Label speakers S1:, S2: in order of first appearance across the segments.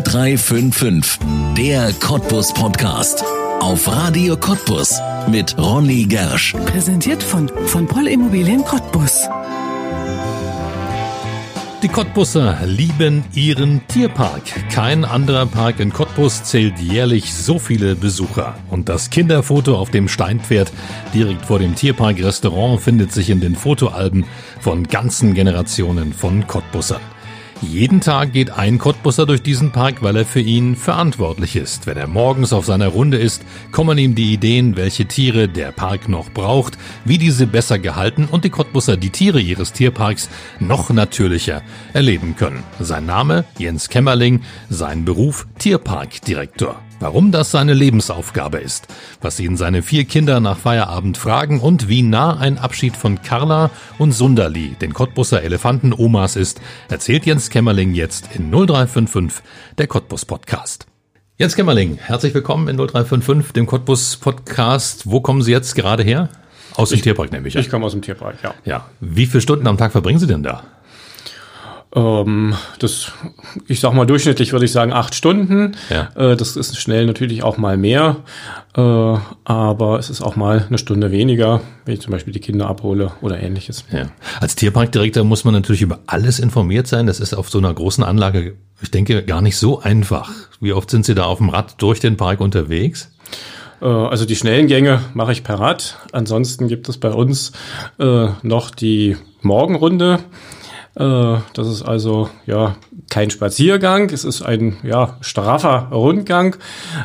S1: 0355, der Cottbus Podcast. Auf Radio Cottbus mit Ronny Gersch.
S2: Präsentiert von, von Poll Immobilien Cottbus.
S3: Die Cottbusser lieben ihren Tierpark. Kein anderer Park in Cottbus zählt jährlich so viele Besucher. Und das Kinderfoto auf dem Steinpferd direkt vor dem Tierpark-Restaurant findet sich in den Fotoalben von ganzen Generationen von Cottbussern. Jeden Tag geht ein Cottbusser durch diesen Park, weil er für ihn verantwortlich ist. Wenn er morgens auf seiner Runde ist, kommen ihm die Ideen, welche Tiere der Park noch braucht, wie diese besser gehalten und die Cottbusser die Tiere ihres Tierparks noch natürlicher erleben können. Sein Name Jens Kämmerling, sein Beruf Tierparkdirektor. Warum das seine Lebensaufgabe ist, was ihn seine vier Kinder nach Feierabend fragen und wie nah ein Abschied von Carla und Sunderli, den Cottbusser Elefanten-Omas ist, erzählt Jens Kämmerling jetzt in 0355, der Cottbus Podcast. Jens Kämmerling, herzlich willkommen in 0355, dem Cottbus Podcast. Wo kommen Sie jetzt gerade her? Aus dem ich, Tierpark nämlich.
S4: Ich komme aus dem Tierpark, ja.
S3: Ja. Wie viele Stunden am Tag verbringen Sie denn da?
S4: Ähm, das, ich sag mal durchschnittlich würde ich sagen acht Stunden. Ja. Äh, das ist schnell natürlich auch mal mehr, äh, aber es ist auch mal eine Stunde weniger, wenn ich zum Beispiel die Kinder abhole oder ähnliches.
S3: Ja. Als Tierparkdirektor muss man natürlich über alles informiert sein. Das ist auf so einer großen Anlage, ich denke, gar nicht so einfach. Wie oft sind Sie da auf dem Rad durch den Park unterwegs?
S4: Äh, also die schnellen Gänge mache ich per Rad. Ansonsten gibt es bei uns äh, noch die Morgenrunde. Äh, das ist also ja kein Spaziergang, es ist ein ja straffer Rundgang,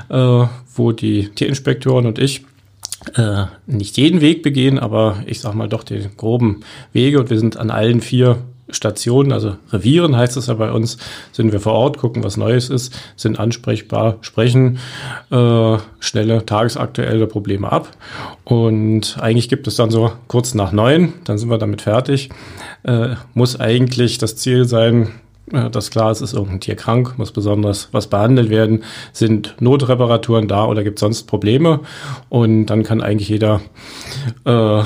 S4: äh, wo die Tierinspektoren und ich äh, nicht jeden Weg begehen, aber ich sag mal doch den groben Wege. Und wir sind an allen vier Stationen, also Revieren heißt es ja bei uns, sind wir vor Ort, gucken, was Neues ist, sind ansprechbar, sprechen äh, schnelle, tagesaktuelle Probleme ab. Und eigentlich gibt es dann so kurz nach neun, dann sind wir damit fertig. Äh, muss eigentlich das Ziel sein, äh, dass klar ist, ist irgendein Tier krank, muss besonders was behandelt werden, sind Notreparaturen da oder gibt es sonst Probleme. Und dann kann eigentlich jeder äh,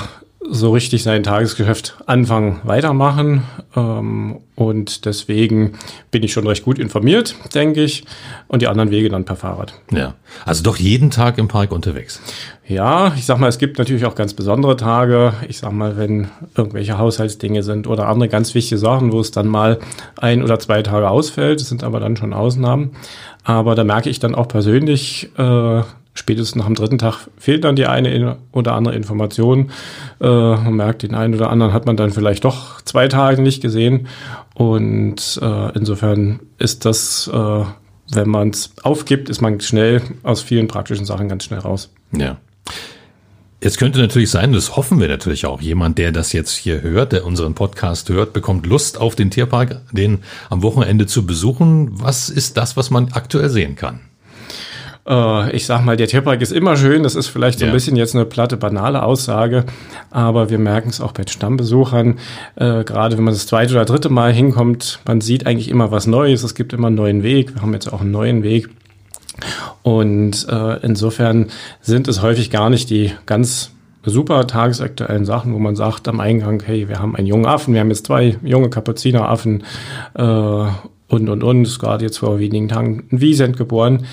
S4: so richtig sein Tagesgeschäft anfangen, weitermachen. Ähm, und deswegen bin ich schon recht gut informiert, denke ich. Und die anderen Wege dann per Fahrrad.
S3: Ja, also doch jeden Tag im Park unterwegs.
S4: Ja, ich sag mal, es gibt natürlich auch ganz besondere Tage. Ich sag mal, wenn irgendwelche Haushaltsdinge sind oder andere ganz wichtige Sachen, wo es dann mal ein oder zwei Tage ausfällt. Das sind aber dann schon Ausnahmen. Aber da merke ich dann auch persönlich, äh, spätestens nach dem dritten Tag fehlt dann die eine oder andere Information. Äh, man merkt, den einen oder anderen hat man dann vielleicht doch zwei Tage nicht gesehen. Und äh, insofern ist das, äh, wenn man es aufgibt, ist man schnell aus vielen praktischen Sachen ganz schnell raus.
S3: Ja. Es könnte natürlich sein, das hoffen wir natürlich auch, jemand, der das jetzt hier hört, der unseren Podcast hört, bekommt Lust auf den Tierpark, den am Wochenende zu besuchen. Was ist das, was man aktuell sehen kann?
S4: Äh, ich sag mal, der Tierpark ist immer schön. Das ist vielleicht so ein bisschen jetzt eine platte, banale Aussage, aber wir merken es auch bei Stammbesuchern. Äh, gerade wenn man das zweite oder dritte Mal hinkommt, man sieht eigentlich immer was Neues. Es gibt immer einen neuen Weg. Wir haben jetzt auch einen neuen Weg. Und äh, insofern sind es häufig gar nicht die ganz super tagesaktuellen Sachen, wo man sagt am Eingang, hey, wir haben einen jungen Affen, wir haben jetzt zwei junge Kapuzineraffen äh, und, und, und, ist gerade jetzt vor wenigen Tagen ein Wiesent geboren.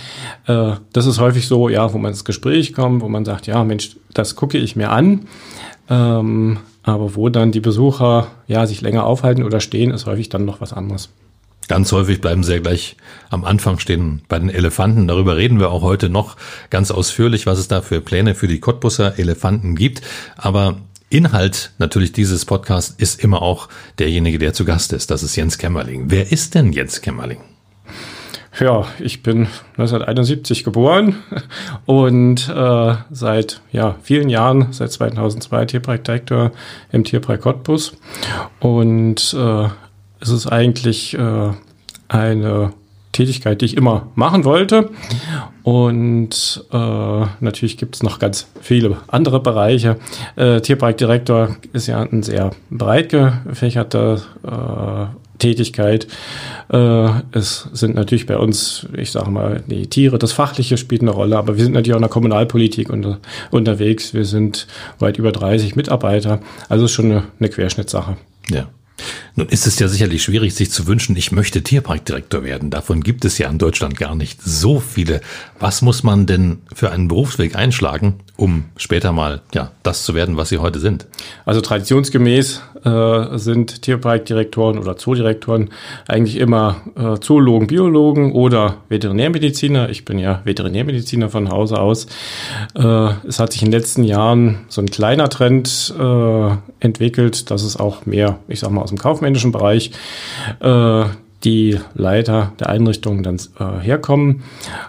S4: Äh, das ist häufig so, ja, wo man ins Gespräch kommt, wo man sagt, ja, Mensch, das gucke ich mir an. Ähm, aber wo dann die Besucher, ja, sich länger aufhalten oder stehen, ist häufig dann noch was anderes.
S3: Ganz häufig bleiben sie ja gleich am Anfang stehen bei den Elefanten. Darüber reden wir auch heute noch ganz ausführlich, was es da für Pläne für die Cottbusser Elefanten gibt. Aber Inhalt natürlich dieses Podcasts ist immer auch derjenige, der zu Gast ist. Das ist Jens Kämmerling. Wer ist denn Jens Kämmerling?
S4: Ja, ich bin 1971 geboren und äh, seit ja, vielen Jahren, seit 2002 Tierparkdirektor im Tierpark Cottbus. Und äh, es ist eigentlich äh, eine Tätigkeit, die ich immer machen wollte. Und äh, natürlich gibt es noch ganz viele andere Bereiche. Äh, Tierparkdirektor ist ja ein sehr breit gefächerte äh, Tätigkeit. Äh, es sind natürlich bei uns, ich sage mal, die Tiere, das Fachliche spielt eine Rolle, aber wir sind natürlich auch in der Kommunalpolitik unter, unterwegs. Wir sind weit über 30 Mitarbeiter. Also ist schon eine, eine Querschnittssache.
S3: Ja. Nun ist es ja sicherlich schwierig, sich zu wünschen, ich möchte Tierparkdirektor werden. Davon gibt es ja in Deutschland gar nicht so viele. Was muss man denn für einen Berufsweg einschlagen, um später mal ja das zu werden, was Sie heute sind?
S4: Also traditionsgemäß äh, sind Tierparkdirektoren oder Zoodirektoren eigentlich immer äh, Zoologen, Biologen oder Veterinärmediziner. Ich bin ja Veterinärmediziner von Hause aus. Äh, es hat sich in den letzten Jahren so ein kleiner Trend äh, entwickelt, dass es auch mehr, ich sag mal, aus dem kaufmännischen Bereich äh, die Leiter der Einrichtungen dann äh, herkommen.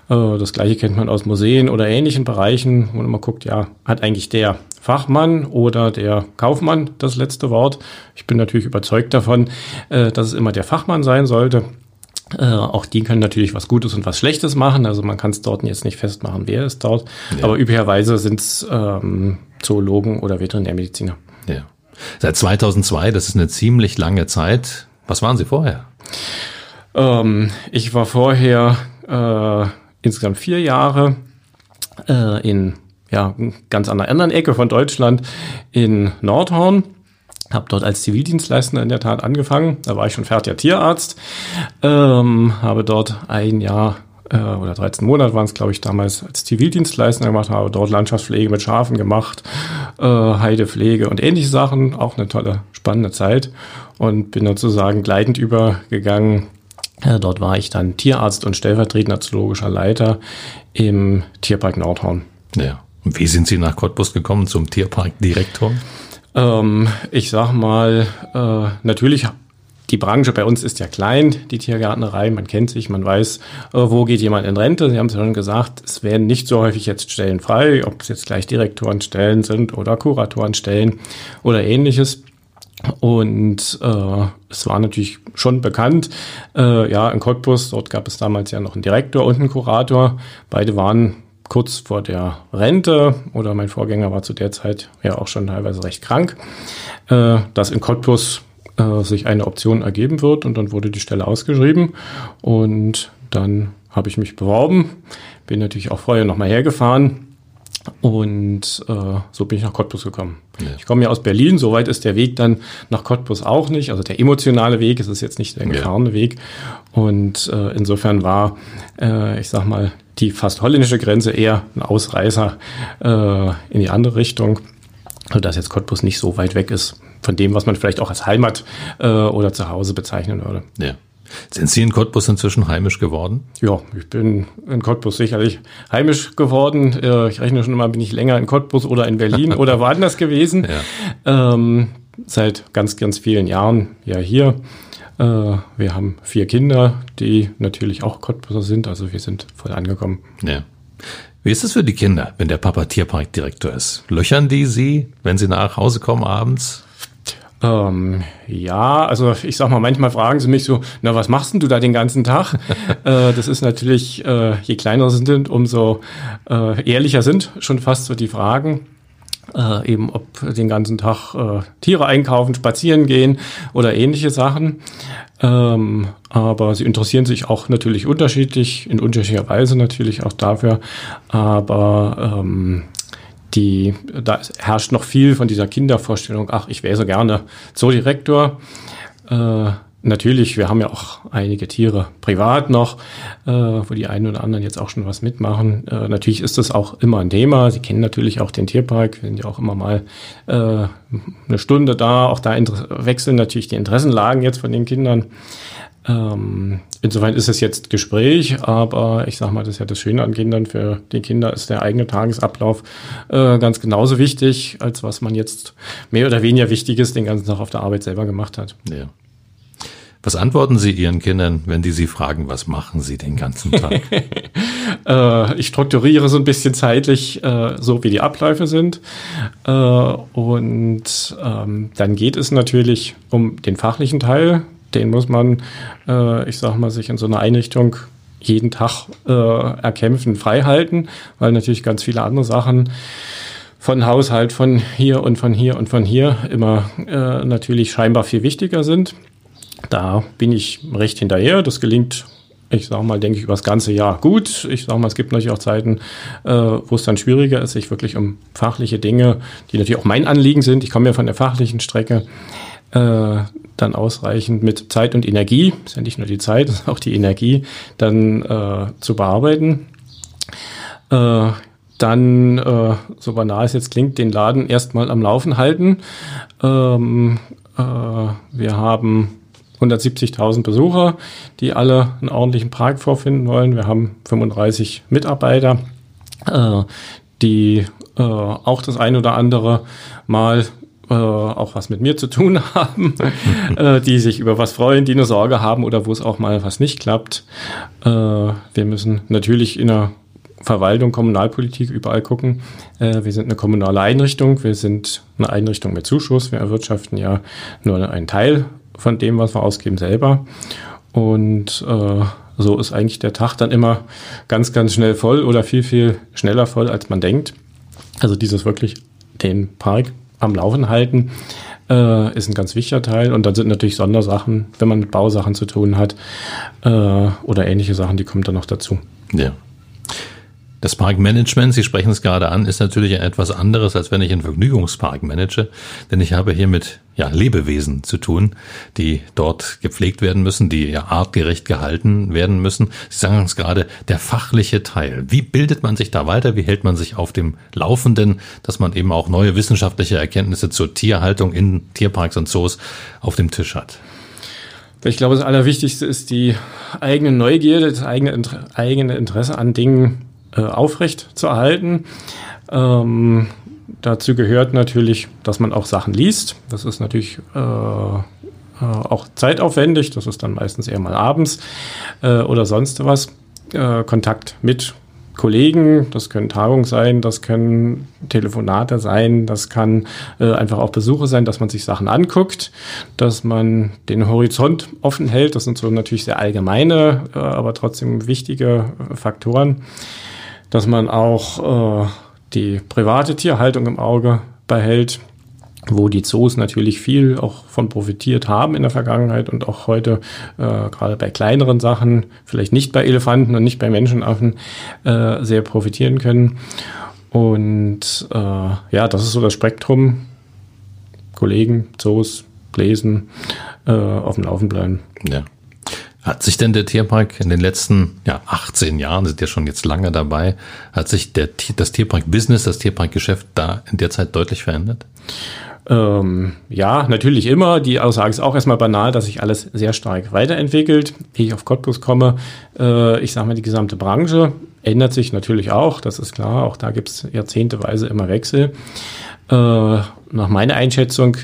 S4: Äh, das gleiche kennt man aus Museen oder ähnlichen Bereichen, wo man immer guckt, ja, hat eigentlich der Fachmann oder der Kaufmann das letzte Wort. Ich bin natürlich überzeugt davon, äh, dass es immer der Fachmann sein sollte. Äh, auch die können natürlich was Gutes und was Schlechtes machen. Also man kann es dort jetzt nicht festmachen, wer ist dort. Ja. Aber üblicherweise sind es ähm, Zoologen oder Veterinärmediziner.
S3: Ja. Seit 2002, das ist eine ziemlich lange Zeit. Was waren Sie vorher?
S4: Ähm, ich war vorher äh, insgesamt vier Jahre äh, in ja, ganz an einer anderen Ecke von Deutschland in Nordhorn. Habe dort als Zivildienstleister in der Tat angefangen. Da war ich schon fertiger Tierarzt. Ähm, habe dort ein Jahr äh, oder 13 Monate waren es, glaube ich, damals als Zivildienstleister gemacht, habe dort Landschaftspflege mit Schafen gemacht, äh, Heidepflege und ähnliche Sachen. Auch eine tolle, spannende Zeit und bin sozusagen gleitend übergegangen. Äh, dort war ich dann Tierarzt und stellvertretender zoologischer Leiter im Tierpark Nordhorn.
S3: Ja. Und wie sind Sie nach Cottbus gekommen zum Tierparkdirektor?
S4: Ähm, ich sag mal, äh, natürlich die Branche bei uns ist ja klein, die Tiergärtnerei, man kennt sich, man weiß, äh, wo geht jemand in Rente. Sie haben es ja schon gesagt, es werden nicht so häufig jetzt Stellen frei, ob es jetzt gleich Direktorenstellen sind oder Kuratorenstellen oder ähnliches. Und äh, es war natürlich schon bekannt, äh, ja, in Cottbus, dort gab es damals ja noch einen Direktor und einen Kurator. Beide waren kurz vor der Rente oder mein Vorgänger war zu der Zeit ja auch schon teilweise recht krank. Äh, das in Cottbus äh, sich eine Option ergeben wird und dann wurde die Stelle ausgeschrieben und dann habe ich mich beworben, bin natürlich auch vorher nochmal hergefahren und äh, so bin ich nach Cottbus gekommen. Ja. Ich komme ja aus Berlin, soweit ist der Weg dann nach Cottbus auch nicht. Also der emotionale Weg, es ist jetzt nicht der gefahrene ja. Weg. Und äh, insofern war, äh, ich sag mal, die fast holländische Grenze eher ein Ausreißer äh, in die andere Richtung, sodass jetzt Cottbus nicht so weit weg ist von dem, was man vielleicht auch als Heimat äh, oder Zuhause bezeichnen würde.
S3: Ja. Sind Sie in Cottbus inzwischen heimisch geworden?
S4: Ja, ich bin in Cottbus sicherlich heimisch geworden. Äh, ich rechne schon immer, bin ich länger in Cottbus oder in Berlin oder woanders gewesen. Ja. Ähm, seit ganz, ganz vielen Jahren ja hier. Äh, wir haben vier Kinder, die natürlich auch Cottbuser sind. Also wir sind voll angekommen.
S3: Ja. Wie ist es für die Kinder, wenn der Papa Tierparkdirektor ist? Löchern die Sie, wenn sie nach Hause kommen abends?
S4: Ähm, ja, also ich sag mal, manchmal fragen sie mich so, na, was machst denn du da den ganzen Tag? äh, das ist natürlich, äh, je kleiner sie sind, umso äh, ehrlicher sind schon fast so die Fragen. Äh, eben ob den ganzen Tag äh, Tiere einkaufen, spazieren gehen oder ähnliche Sachen. Ähm, aber sie interessieren sich auch natürlich unterschiedlich, in unterschiedlicher Weise natürlich auch dafür. Aber ähm, die, da herrscht noch viel von dieser Kindervorstellung, ach, ich wäre so gerne Zoodirektor. Äh, natürlich, wir haben ja auch einige Tiere privat noch, äh, wo die einen oder anderen jetzt auch schon was mitmachen. Äh, natürlich ist das auch immer ein Thema. Sie kennen natürlich auch den Tierpark, wir sind ja auch immer mal äh, eine Stunde da. Auch da wechseln natürlich die Interessenlagen jetzt von den Kindern. Ähm, insofern ist es jetzt Gespräch, aber ich sage mal, das ist ja das Schöne an Kindern. Für die Kinder ist der eigene Tagesablauf äh, ganz genauso wichtig, als was man jetzt mehr oder weniger Wichtiges den ganzen Tag auf der Arbeit selber gemacht hat.
S3: Ja. Was antworten Sie Ihren Kindern, wenn die Sie fragen, was machen Sie den ganzen Tag?
S4: äh, ich strukturiere so ein bisschen zeitlich, äh, so wie die Abläufe sind. Äh, und ähm, dann geht es natürlich um den fachlichen Teil den muss man, äh, ich sag mal, sich in so einer Einrichtung jeden Tag äh, erkämpfen, freihalten, weil natürlich ganz viele andere Sachen von Haushalt, von hier und von hier und von hier immer äh, natürlich scheinbar viel wichtiger sind. Da bin ich recht hinterher. Das gelingt, ich sag mal, denke ich, über das ganze Jahr gut. Ich sag mal, es gibt natürlich auch Zeiten, äh, wo es dann schwieriger ist, sich wirklich um fachliche Dinge, die natürlich auch mein Anliegen sind. Ich komme ja von der fachlichen Strecke, äh, dann ausreichend mit Zeit und Energie, ist ja nicht nur die Zeit, ist auch die Energie, dann äh, zu bearbeiten. Äh, dann, äh, so banal es jetzt klingt, den Laden erstmal am Laufen halten. Ähm, äh, wir haben 170.000 Besucher, die alle einen ordentlichen Park vorfinden wollen. Wir haben 35 Mitarbeiter, äh, die äh, auch das ein oder andere Mal äh, auch was mit mir zu tun haben, äh, die sich über was freuen, die eine Sorge haben oder wo es auch mal was nicht klappt. Äh, wir müssen natürlich in der Verwaltung, Kommunalpolitik überall gucken. Äh, wir sind eine kommunale Einrichtung, wir sind eine Einrichtung mit Zuschuss, wir erwirtschaften ja nur einen Teil von dem, was wir ausgeben, selber. Und äh, so ist eigentlich der Tag dann immer ganz, ganz schnell voll oder viel, viel schneller voll, als man denkt. Also dieses wirklich den Park am Laufen halten äh, ist ein ganz wichtiger Teil. Und dann sind natürlich Sondersachen, wenn man mit Bausachen zu tun hat äh, oder ähnliche Sachen, die kommen dann noch dazu.
S3: Ja. Das Parkmanagement, Sie sprechen es gerade an, ist natürlich etwas anderes, als wenn ich einen Vergnügungspark manage, denn ich habe hier mit ja, Lebewesen zu tun, die dort gepflegt werden müssen, die ja artgerecht gehalten werden müssen. Sie sagen uns gerade, der fachliche Teil. Wie bildet man sich da weiter? Wie hält man sich auf dem Laufenden, dass man eben auch neue wissenschaftliche Erkenntnisse zur Tierhaltung in Tierparks und Zoos auf dem Tisch hat?
S4: Ich glaube, das Allerwichtigste ist die eigene Neugierde, das eigene Interesse an Dingen äh, aufrecht zu erhalten. Ähm, dazu gehört natürlich, dass man auch Sachen liest. Das ist natürlich äh, äh, auch zeitaufwendig. Das ist dann meistens eher mal abends äh, oder sonst was. Äh, Kontakt mit Kollegen, das können Tagungen sein, das können Telefonate sein, das kann äh, einfach auch Besuche sein, dass man sich Sachen anguckt, dass man den Horizont offen hält. Das sind so natürlich sehr allgemeine, äh, aber trotzdem wichtige Faktoren dass man auch äh, die private Tierhaltung im Auge behält, wo die Zoos natürlich viel auch von profitiert haben in der Vergangenheit und auch heute äh, gerade bei kleineren Sachen, vielleicht nicht bei Elefanten und nicht bei Menschenaffen, äh, sehr profitieren können. Und äh, ja, das ist so das Spektrum. Kollegen, Zoos, lesen, äh, auf dem Laufen bleiben.
S3: Ja. Hat sich denn der Tierpark in den letzten ja, 18 Jahren, sind ja schon jetzt lange dabei, hat sich der, das Tierpark-Business, das Tierparkgeschäft da in der Zeit deutlich verändert?
S4: Ähm, ja, natürlich immer. Die Aussage ist auch erstmal banal, dass sich alles sehr stark weiterentwickelt. Wie ich auf Cottbus komme, äh, ich sage mal, die gesamte Branche ändert sich natürlich auch, das ist klar. Auch da gibt es jahrzehnteweise immer Wechsel. Äh, nach meiner Einschätzung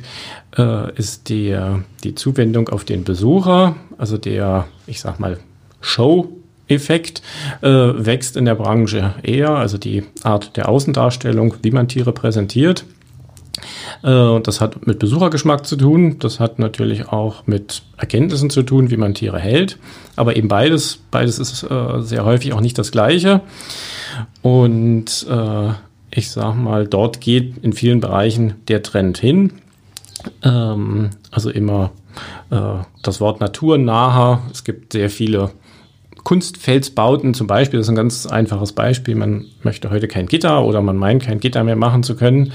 S4: äh, ist die, die Zuwendung auf den Besucher, also der, ich sag mal, Show Effekt äh, wächst in der Branche eher, also die Art der Außendarstellung, wie man Tiere präsentiert. Äh, das hat mit Besuchergeschmack zu tun, das hat natürlich auch mit Erkenntnissen zu tun, wie man Tiere hält. Aber eben beides, beides ist äh, sehr häufig auch nicht das Gleiche. Und äh, ich sag mal, dort geht in vielen Bereichen der Trend hin. Ähm, also immer äh, das Wort naturnaher. Es gibt sehr viele Kunstfelsbauten zum Beispiel, das ist ein ganz einfaches Beispiel. Man möchte heute kein Gitter oder man meint, kein Gitter mehr machen zu können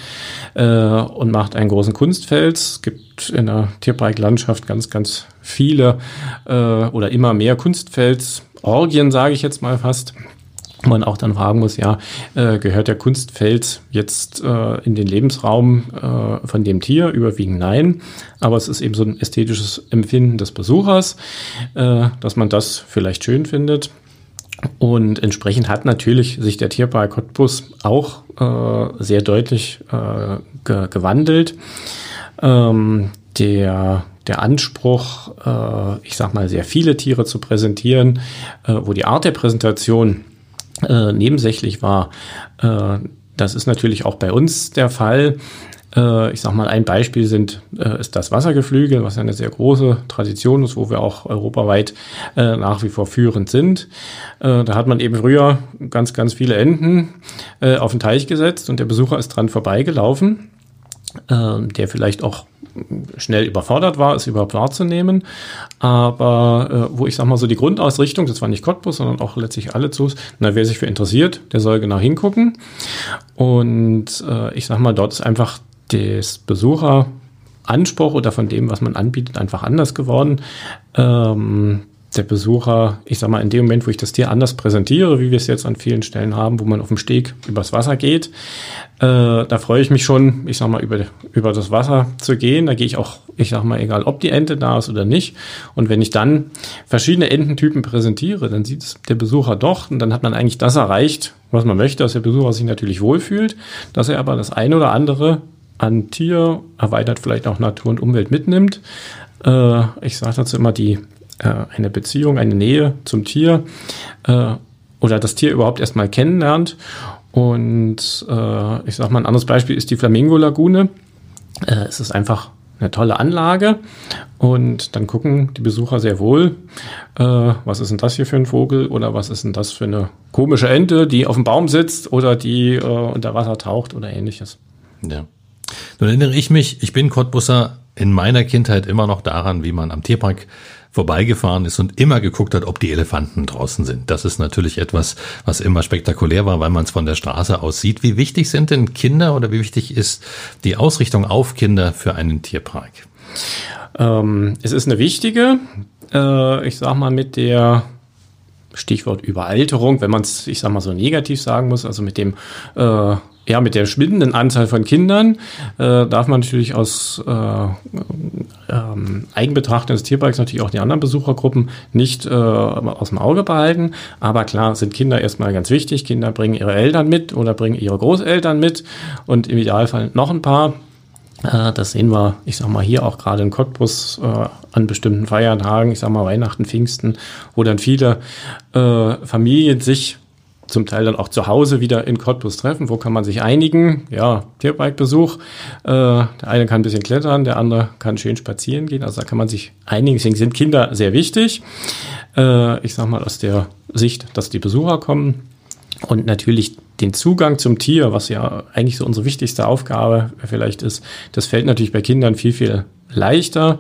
S4: äh, und macht einen großen Kunstfels. Es gibt in der Tierparklandschaft ganz, ganz viele äh, oder immer mehr Kunstfelsorgien, sage ich jetzt mal fast man auch dann fragen muss, ja, äh, gehört der Kunstfeld jetzt äh, in den Lebensraum äh, von dem Tier? Überwiegend nein. Aber es ist eben so ein ästhetisches Empfinden des Besuchers, äh, dass man das vielleicht schön findet. Und entsprechend hat natürlich sich der Tierpark Cottbus auch äh, sehr deutlich äh, ge gewandelt. Ähm, der der Anspruch, ich sag mal, sehr viele Tiere zu präsentieren, wo die Art der Präsentation äh, nebensächlich war. Äh, das ist natürlich auch bei uns der Fall. Äh, ich sage mal, ein Beispiel sind, äh, ist das Wassergeflügel, was eine sehr große Tradition ist, wo wir auch europaweit nach wie vor führend sind. Da hat man eben früher ganz, ganz viele Enten auf den Teich gesetzt und der Besucher ist dran vorbeigelaufen, der vielleicht auch schnell überfordert war, es überhaupt wahrzunehmen. Aber äh, wo ich sag mal so die Grundausrichtung, das war nicht Cottbus, sondern auch letztlich alle Zoos, na, wer sich für interessiert, der soll genau hingucken. Und äh, ich sag mal, dort ist einfach das Besucher Anspruch oder von dem, was man anbietet, einfach anders geworden. Ähm, der Besucher, ich sag mal, in dem Moment, wo ich das Tier anders präsentiere, wie wir es jetzt an vielen Stellen haben, wo man auf dem Steg übers Wasser geht, äh, da freue ich mich schon, ich sag mal, über, über das Wasser zu gehen. Da gehe ich auch, ich sag mal, egal ob die Ente da ist oder nicht. Und wenn ich dann verschiedene Ententypen präsentiere, dann sieht es der Besucher doch und dann hat man eigentlich das erreicht, was man möchte, dass der Besucher sich natürlich wohlfühlt, dass er aber das eine oder andere an Tier, erweitert vielleicht auch Natur und Umwelt mitnimmt. Äh, ich sage dazu immer die eine Beziehung, eine Nähe zum Tier äh, oder das Tier überhaupt erstmal kennenlernt. Und äh, ich sage mal, ein anderes Beispiel ist die Flamingo-Lagune. Äh, es ist einfach eine tolle Anlage und dann gucken die Besucher sehr wohl, äh, was ist denn das hier für ein Vogel oder was ist denn das für eine komische Ente, die auf dem Baum sitzt oder die äh, unter Wasser taucht oder ähnliches.
S3: Ja. Nun erinnere ich mich, ich bin Cottbusser in meiner Kindheit immer noch daran, wie man am Tierpark vorbeigefahren ist und immer geguckt hat, ob die Elefanten draußen sind. Das ist natürlich etwas, was immer spektakulär war, weil man es von der Straße aus sieht. Wie wichtig sind denn Kinder oder wie wichtig ist die Ausrichtung auf Kinder für einen Tierpark?
S4: Ähm, es ist eine wichtige, äh, ich sag mal, mit der Stichwort Überalterung, wenn man es, ich sag mal, so negativ sagen muss, also mit dem äh, ja, mit der schwindenden Anzahl von Kindern äh, darf man natürlich aus äh, ähm, Eigenbetrachtung des Tierparks natürlich auch die anderen Besuchergruppen nicht äh, aus dem Auge behalten. Aber klar sind Kinder erstmal ganz wichtig. Kinder bringen ihre Eltern mit oder bringen ihre Großeltern mit und im Idealfall noch ein paar. Äh, das sehen wir, ich sag mal, hier auch gerade in Cottbus äh, an bestimmten Feiertagen, ich sag mal Weihnachten, Pfingsten, wo dann viele äh, Familien sich zum Teil dann auch zu Hause wieder in Cottbus treffen. Wo kann man sich einigen? Ja, Tierbike-Besuch. Äh, der eine kann ein bisschen klettern, der andere kann schön spazieren gehen. Also da kann man sich einigen. Deswegen sind Kinder sehr wichtig. Äh, ich sag mal aus der Sicht, dass die Besucher kommen. Und natürlich den Zugang zum Tier, was ja eigentlich so unsere wichtigste Aufgabe vielleicht ist, das fällt natürlich bei Kindern viel, viel leichter.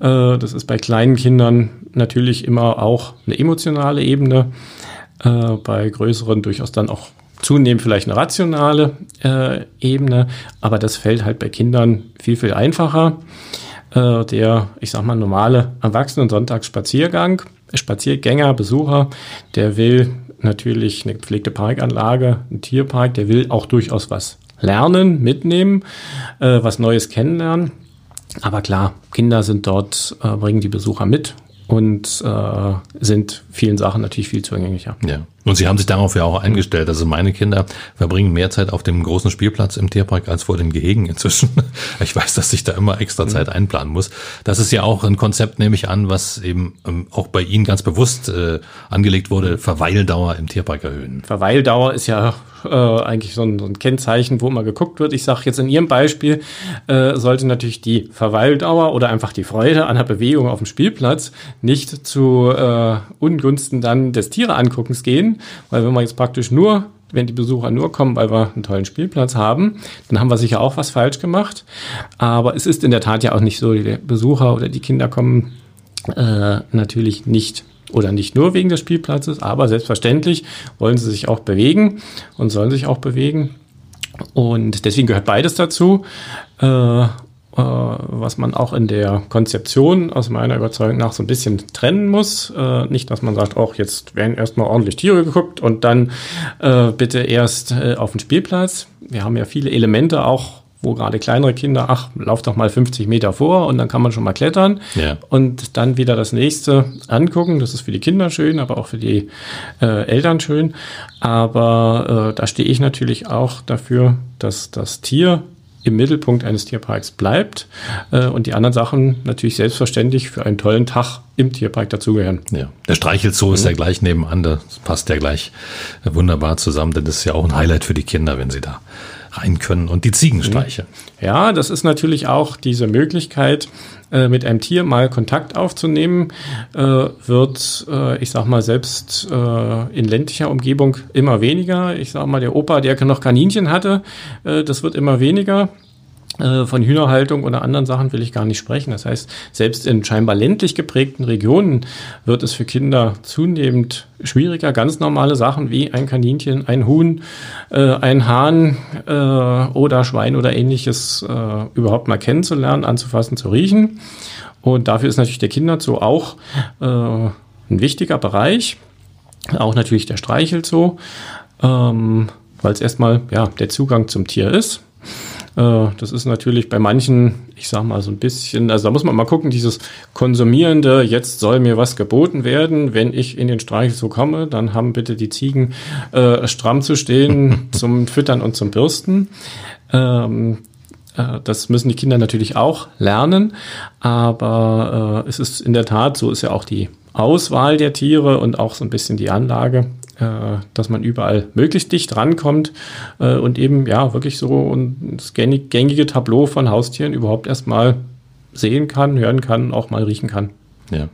S4: Äh, das ist bei kleinen Kindern natürlich immer auch eine emotionale Ebene äh, bei größeren durchaus dann auch zunehmend vielleicht eine rationale äh, Ebene, aber das fällt halt bei Kindern viel, viel einfacher. Äh, der, ich sag mal, normale Erwachsenen-Sonntagsspaziergang, Spaziergänger, Besucher, der will natürlich eine gepflegte Parkanlage, ein Tierpark, der will auch durchaus was lernen, mitnehmen, äh, was Neues kennenlernen. Aber klar, Kinder sind dort, äh, bringen die Besucher mit und äh, sind vielen Sachen natürlich viel zugänglicher.
S3: Ja. Und Sie haben sich darauf ja auch eingestellt. Also meine Kinder verbringen mehr Zeit auf dem großen Spielplatz im Tierpark als vor den Gehegen inzwischen. Ich weiß, dass ich da immer extra mhm. Zeit einplanen muss. Das ist ja auch ein Konzept, nehme ich an, was eben ähm, auch bei Ihnen ganz bewusst äh, angelegt wurde, Verweildauer im Tierpark erhöhen.
S4: Verweildauer ist ja äh, eigentlich so ein, so ein, Kennzeichen, wo immer geguckt wird. Ich sage jetzt in Ihrem Beispiel, äh, sollte natürlich die Verweildauer oder einfach die Freude an der Bewegung auf dem Spielplatz nicht zu äh, Ungunsten dann des Tiereanguckens gehen, weil wenn man jetzt praktisch nur wenn die Besucher nur kommen, weil wir einen tollen Spielplatz haben, dann haben wir sicher auch was falsch gemacht. Aber es ist in der Tat ja auch nicht so, die Besucher oder die Kinder kommen äh, natürlich nicht oder nicht nur wegen des Spielplatzes, aber selbstverständlich wollen sie sich auch bewegen und sollen sich auch bewegen. Und deswegen gehört beides dazu. Äh, was man auch in der Konzeption aus meiner Überzeugung nach so ein bisschen trennen muss. Äh, nicht, dass man sagt, auch jetzt werden erstmal ordentlich Tiere geguckt und dann äh, bitte erst äh, auf den Spielplatz. Wir haben ja viele Elemente auch wo gerade kleinere Kinder, ach, lauf doch mal 50 Meter vor und dann kann man schon mal klettern ja. und dann wieder das nächste angucken. Das ist für die Kinder schön, aber auch für die äh, Eltern schön. Aber äh, da stehe ich natürlich auch dafür, dass das Tier im Mittelpunkt eines Tierparks bleibt äh, und die anderen Sachen natürlich selbstverständlich für einen tollen Tag im Tierpark dazugehören.
S3: Ja. Der Streichelzoo mhm. ist ja gleich nebenan, das passt ja gleich wunderbar zusammen, denn das ist ja auch ein Highlight für die Kinder, wenn sie da rein können und die Ziegenstreiche.
S4: Mhm. Ja, das ist natürlich auch diese Möglichkeit, äh, mit einem Tier mal Kontakt aufzunehmen, äh, wird, äh, ich sag mal, selbst äh, in ländlicher Umgebung immer weniger. Ich sag mal, der Opa, der noch Kaninchen hatte, äh, das wird immer weniger. Äh, von Hühnerhaltung oder anderen Sachen will ich gar nicht sprechen. Das heißt, selbst in scheinbar ländlich geprägten Regionen wird es für Kinder zunehmend schwieriger, ganz normale Sachen wie ein Kaninchen, ein Huhn, äh, ein Hahn äh, oder Schwein oder ähnliches äh, überhaupt mal kennenzulernen, anzufassen, zu riechen. Und dafür ist natürlich der Kinderzoo auch äh, ein wichtiger Bereich. Auch natürlich der Streichelzoo, ähm, weil es erstmal ja, der Zugang zum Tier ist. Äh, das ist natürlich bei manchen, ich sag mal so ein bisschen, also da muss man mal gucken, dieses konsumierende, jetzt soll mir was geboten werden, wenn ich in den Streich so komme, dann haben bitte die Ziegen äh, stramm zu stehen zum Füttern und zum Bürsten. Ähm, äh, das müssen die Kinder natürlich auch lernen, aber äh, es ist in der Tat, so ist ja auch die Auswahl der Tiere und auch so ein bisschen die Anlage äh, dass man überall möglichst dicht rankommt äh, und eben ja wirklich so ein gängige Tableau von Haustieren überhaupt erstmal sehen kann, hören kann, auch mal riechen kann.
S3: Ja.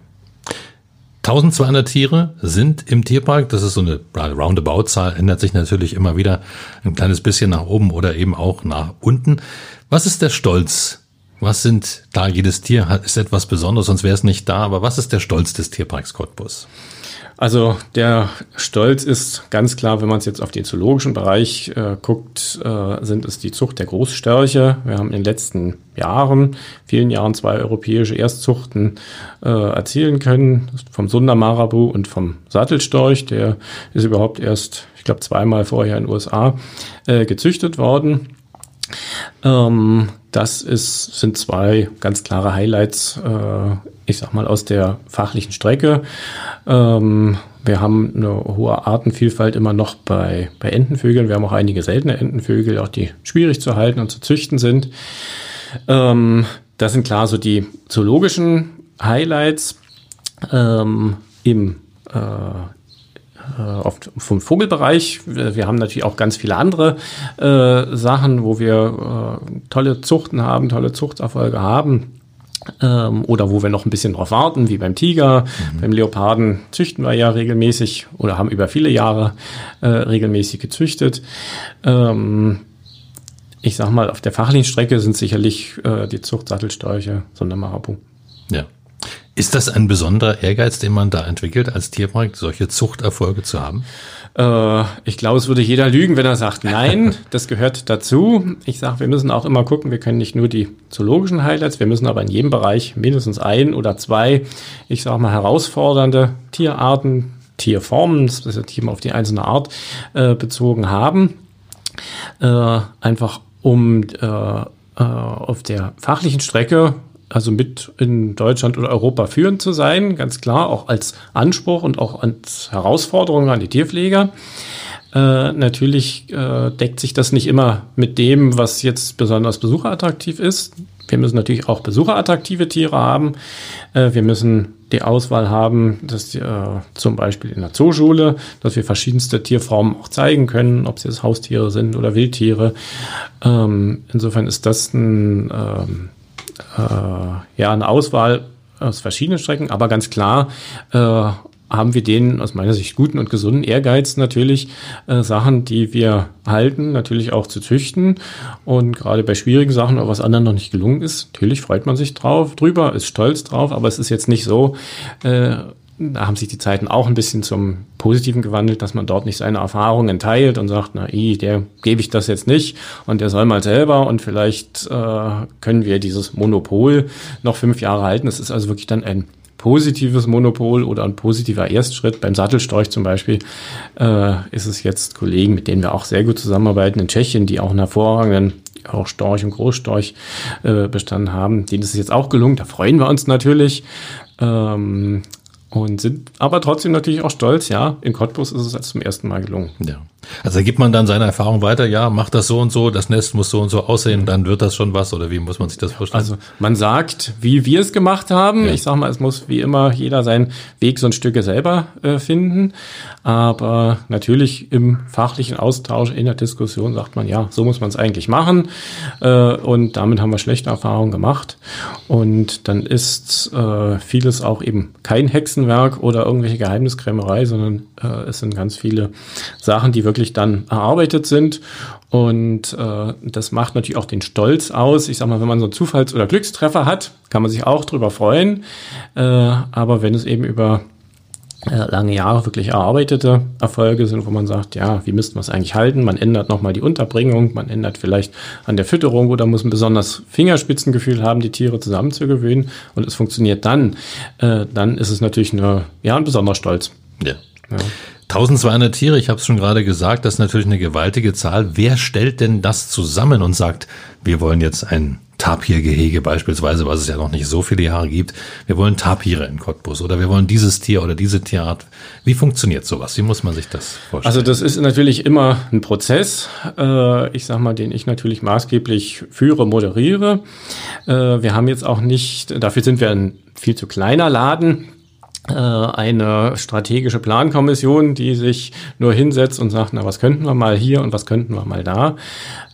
S3: 1200 Tiere sind im Tierpark. Das ist so eine Roundabout-Zahl, ändert sich natürlich immer wieder ein kleines bisschen nach oben oder eben auch nach unten. Was ist der Stolz? Was sind da jedes Tier ist etwas Besonderes, sonst wäre es nicht da. Aber was ist der Stolz des Tierparks Cottbus?
S4: Also der Stolz ist ganz klar, wenn man es jetzt auf den zoologischen Bereich äh, guckt, äh, sind es die Zucht der Großstörche. Wir haben in den letzten Jahren, vielen Jahren, zwei europäische Erstzuchten äh, erzielen können, vom Sundermarabu und vom Sattelstorch. Der ist überhaupt erst, ich glaube, zweimal vorher in den USA äh, gezüchtet worden. Ähm, das ist, sind zwei ganz klare Highlights, äh, ich sag mal, aus der fachlichen Strecke. Ähm, wir haben eine hohe Artenvielfalt immer noch bei, bei Entenvögeln. Wir haben auch einige seltene Entenvögel, auch die schwierig zu halten und zu züchten sind. Ähm, das sind klar so die zoologischen Highlights ähm, im äh, äh, auf, vom Vogelbereich. Wir haben natürlich auch ganz viele andere äh, Sachen, wo wir äh, tolle Zuchten haben, tolle Zuchterfolge haben. Ähm, oder wo wir noch ein bisschen drauf warten, wie beim Tiger. Mhm. Beim Leoparden züchten wir ja regelmäßig oder haben über viele Jahre äh, regelmäßig gezüchtet. Ähm, ich sag mal, auf der fachlichen Strecke sind sicherlich äh, die Zuchtsattelstörche Sondermarabu.
S3: Ja. Ist das ein besonderer Ehrgeiz, den man da entwickelt, als Tierpark solche Zuchterfolge zu haben?
S4: Äh, ich glaube, es würde jeder lügen, wenn er sagt, nein, das gehört dazu. Ich sage, wir müssen auch immer gucken, wir können nicht nur die zoologischen Highlights, wir müssen aber in jedem Bereich mindestens ein oder zwei, ich sage mal, herausfordernde Tierarten, Tierformen, das ist ja Team auf die einzelne Art äh, bezogen haben. Äh, einfach um äh, äh, auf der fachlichen Strecke also mit in Deutschland oder Europa führend zu sein, ganz klar, auch als Anspruch und auch als Herausforderung an die Tierpfleger. Äh, natürlich äh, deckt sich das nicht immer mit dem, was jetzt besonders besucherattraktiv ist. Wir müssen natürlich auch besucherattraktive Tiere haben. Äh, wir müssen die Auswahl haben, dass äh, zum Beispiel in der Zooschule, dass wir verschiedenste Tierformen auch zeigen können, ob sie jetzt Haustiere sind oder Wildtiere. Ähm, insofern ist das ein ähm, äh, ja, eine Auswahl aus verschiedenen Strecken, aber ganz klar äh, haben wir den aus meiner Sicht guten und gesunden Ehrgeiz natürlich, äh, Sachen, die wir halten, natürlich auch zu züchten. Und gerade bei schwierigen Sachen, oder was anderen noch nicht gelungen ist, natürlich freut man sich drauf, drüber, ist stolz drauf, aber es ist jetzt nicht so, äh, da haben sich die Zeiten auch ein bisschen zum Positiven gewandelt, dass man dort nicht seine Erfahrungen teilt und sagt, na, i, der gebe ich das jetzt nicht und der soll mal selber und vielleicht äh, können wir dieses Monopol noch fünf Jahre halten. Das ist also wirklich dann ein positives Monopol oder ein positiver Erstschritt. Beim Sattelstorch zum Beispiel äh, ist es jetzt Kollegen, mit denen wir auch sehr gut zusammenarbeiten in Tschechien, die auch einen hervorragenden auch Storch und Großstorch äh, bestanden haben. Denen ist es jetzt auch gelungen. Da freuen wir uns natürlich. Ähm, und sind aber trotzdem natürlich auch stolz, ja, in Cottbus ist es zum ersten Mal gelungen.
S3: Ja. Also gibt man dann seine Erfahrung weiter, ja, macht das so und so, das Nest muss so und so aussehen, dann wird das schon was oder wie muss man sich das vorstellen?
S4: Also man sagt, wie wir es gemacht haben. Ja. Ich sag mal, es muss wie immer jeder seinen Weg so ein Stücke selber äh, finden. Aber natürlich im fachlichen Austausch, in der Diskussion sagt man, ja, so muss man es eigentlich machen. Äh, und damit haben wir schlechte Erfahrungen gemacht. Und dann ist äh, vieles auch eben kein Hexen Hexenwerk oder irgendwelche Geheimniskrämerei, sondern äh, es sind ganz viele Sachen, die wirklich dann erarbeitet sind. Und äh, das macht natürlich auch den Stolz aus. Ich sag mal, wenn man so einen Zufalls- oder Glückstreffer hat, kann man sich auch drüber freuen. Äh, aber wenn es eben über lange Jahre wirklich erarbeitete Erfolge sind, wo man sagt, ja, wie müssten wir es eigentlich halten? Man ändert nochmal die Unterbringung, man ändert vielleicht an der Fütterung oder muss ein besonders Fingerspitzengefühl haben, die Tiere zusammenzugewöhnen und es funktioniert dann, äh, dann ist es natürlich eine, ja, ein besonderer Stolz.
S3: Ja. ja. 1200 Tiere, ich habe es schon gerade gesagt, das ist natürlich eine gewaltige Zahl. Wer stellt denn das zusammen und sagt, wir wollen jetzt ein Tapirgehege beispielsweise, was es ja noch nicht so viele Jahre gibt. Wir wollen Tapire in Cottbus oder wir wollen dieses Tier oder diese Tierart. Wie funktioniert sowas? Wie muss man sich das vorstellen?
S4: Also das ist natürlich immer ein Prozess, äh, ich sag mal, den ich natürlich maßgeblich führe, moderiere. Äh, wir haben jetzt auch nicht, dafür sind wir ein viel zu kleiner Laden, äh, eine strategische Plankommission, die sich nur hinsetzt und sagt, na, was könnten wir mal hier und was könnten wir mal da,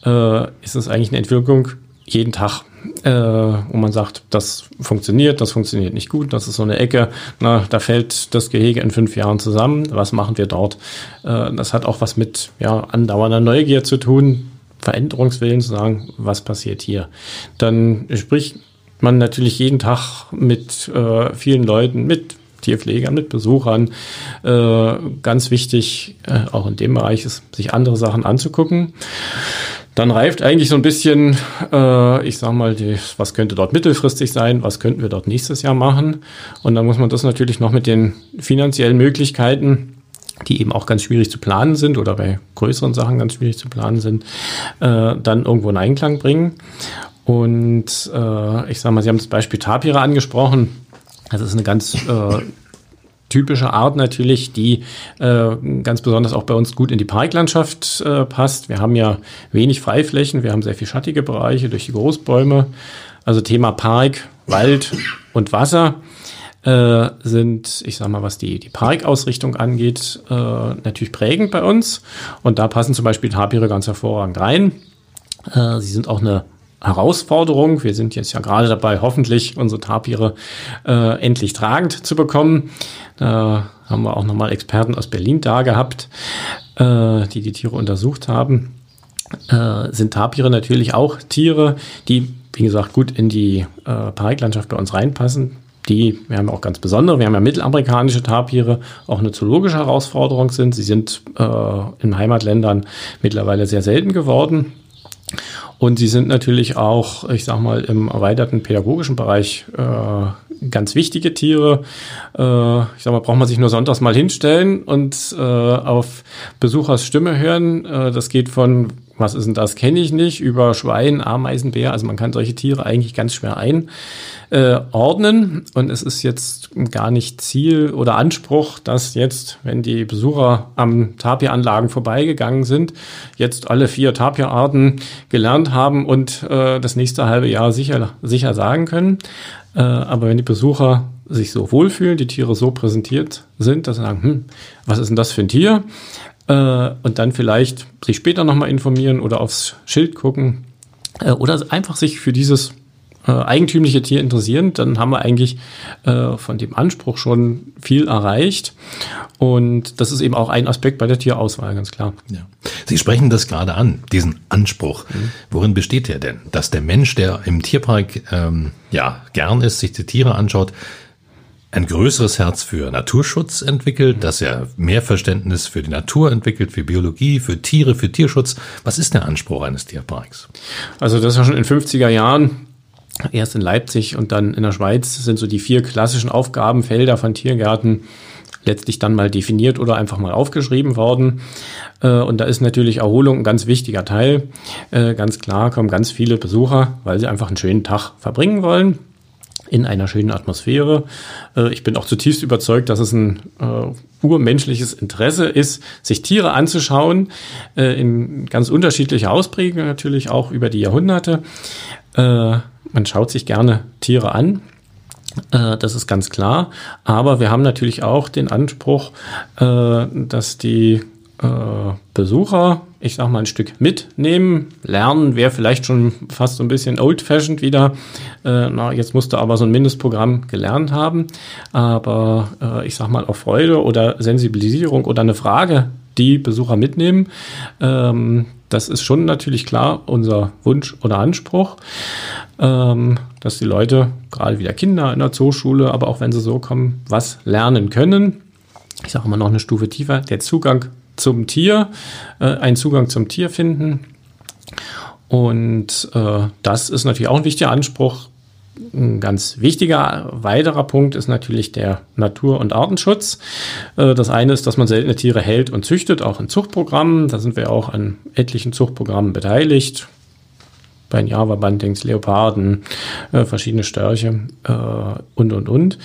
S4: äh, ist es eigentlich eine Entwicklung jeden Tag, äh, wo man sagt, das funktioniert, das funktioniert nicht gut, das ist so eine Ecke, na, da fällt das Gehege in fünf Jahren zusammen, was machen wir dort? Äh, das hat auch was mit ja, andauernder Neugier zu tun, Veränderungswillen zu sagen, was passiert hier. Dann spricht man natürlich jeden Tag mit äh, vielen Leuten, mit Tierpflegern, mit Besuchern. Äh, ganz wichtig, äh, auch in dem Bereich ist, sich andere Sachen anzugucken. Dann reift eigentlich so ein bisschen, äh, ich sag mal, die, was könnte dort mittelfristig sein, was könnten wir dort nächstes Jahr machen. Und dann muss man das natürlich noch mit den finanziellen Möglichkeiten die eben auch ganz schwierig zu planen sind oder bei größeren Sachen ganz schwierig zu planen sind, äh, dann irgendwo in Einklang bringen. Und äh, ich sage mal, Sie haben das Beispiel Tapira angesprochen. Das ist eine ganz äh, typische Art natürlich, die äh, ganz besonders auch bei uns gut in die Parklandschaft äh, passt. Wir haben ja wenig Freiflächen, wir haben sehr viel schattige Bereiche durch die Großbäume. Also Thema Park, Wald und Wasser äh, sind, ich sag mal, was die, die Parkausrichtung angeht, äh, natürlich prägend bei uns. Und da passen zum Beispiel Tapire ganz hervorragend rein. Äh, sie sind auch eine Herausforderung. Wir sind jetzt ja gerade dabei, hoffentlich unsere Tapire äh, endlich tragend zu bekommen. Da haben wir auch nochmal Experten aus Berlin da gehabt, äh, die die Tiere untersucht haben. Äh, sind Tapire natürlich auch Tiere, die, wie gesagt, gut in die äh, Parklandschaft bei uns reinpassen. Die, wir haben auch ganz besondere, wir haben ja mittelamerikanische Tapire, auch eine zoologische Herausforderung sind. Sie sind äh, in Heimatländern mittlerweile sehr selten geworden. Und sie sind natürlich auch, ich sag mal, im erweiterten pädagogischen Bereich äh, ganz wichtige Tiere. Äh, ich sag mal, braucht man sich nur sonntags mal hinstellen und äh, auf Besuchers Stimme hören. Äh, das geht von was ist denn das, kenne ich nicht, über Schwein, Ameisenbär. Also man kann solche Tiere eigentlich ganz schwer einordnen. Und es ist jetzt gar nicht Ziel oder Anspruch, dass jetzt, wenn die Besucher am Tapir-Anlagen vorbeigegangen sind, jetzt alle vier Tapir-Arten gelernt haben und äh, das nächste halbe Jahr sicher, sicher sagen können. Äh, aber wenn die Besucher sich so wohlfühlen, die Tiere so präsentiert sind, dass sie sagen, hm, was ist denn das für ein Tier? äh, und dann vielleicht sich später nochmal informieren oder aufs Schild gucken äh, oder einfach sich für dieses äh, eigentümliche Tier interessieren, dann haben wir eigentlich äh, von dem Anspruch schon viel erreicht. Und das ist eben auch ein Aspekt bei der Tierauswahl, ganz klar.
S3: Ja. Sie sprechen das gerade an, diesen Anspruch. Mhm. Worin besteht der denn? Dass der Mensch, der im Tierpark ähm, ja gern ist, sich die Tiere anschaut, ein größeres Herz für Naturschutz entwickelt, dass er mehr Verständnis für die Natur entwickelt, für Biologie, für Tiere, für Tierschutz. Was ist der Anspruch eines Tierparks?
S4: Also das ja schon in 50er Jahren erst in Leipzig und dann in der Schweiz sind so die vier klassischen Aufgabenfelder von Tiergärten letztlich dann mal definiert oder einfach mal aufgeschrieben worden. Äh, und da ist natürlich Erholung ein ganz wichtiger Teil. Äh, ganz klar kommen ganz viele Besucher, weil sie einfach einen schönen Tag verbringen wollen in einer schönen Atmosphäre. Äh, ich bin auch zutiefst überzeugt, dass es ein äh, urmenschliches Interesse ist, sich Tiere anzuschauen, äh, in ganz unterschiedlicher Ausprägung natürlich auch über die Jahrhunderte. Äh, man schaut sich gerne Tiere an. Äh, das ist ganz klar. Aber wir haben natürlich auch den Anspruch, äh, dass die Besucher, ich sag mal, ein Stück mitnehmen. Lernen wäre vielleicht schon fast so ein bisschen old-fashioned wieder. Äh, na, jetzt musst du aber so ein Mindestprogramm gelernt haben. Aber äh, ich sag mal, auch Freude oder Sensibilisierung oder eine Frage, die Besucher mitnehmen. Ähm, das ist schon natürlich klar unser Wunsch oder Anspruch, ähm, dass die Leute, gerade wieder Kinder in der Zooschule, aber auch wenn sie so kommen, was lernen können. Ich sage immer noch eine Stufe tiefer, der Zugang zum Tier, äh, einen Zugang zum Tier finden. Und äh, das ist natürlich auch ein wichtiger Anspruch. Ein ganz wichtiger weiterer Punkt ist natürlich der Natur- und Artenschutz. Äh, das eine ist, dass man seltene Tiere hält und züchtet, auch in Zuchtprogrammen. Da sind wir auch an etlichen Zuchtprogrammen beteiligt. Bei den Java-Bantings, Leoparden, äh, verschiedene Störche äh, und, und, und.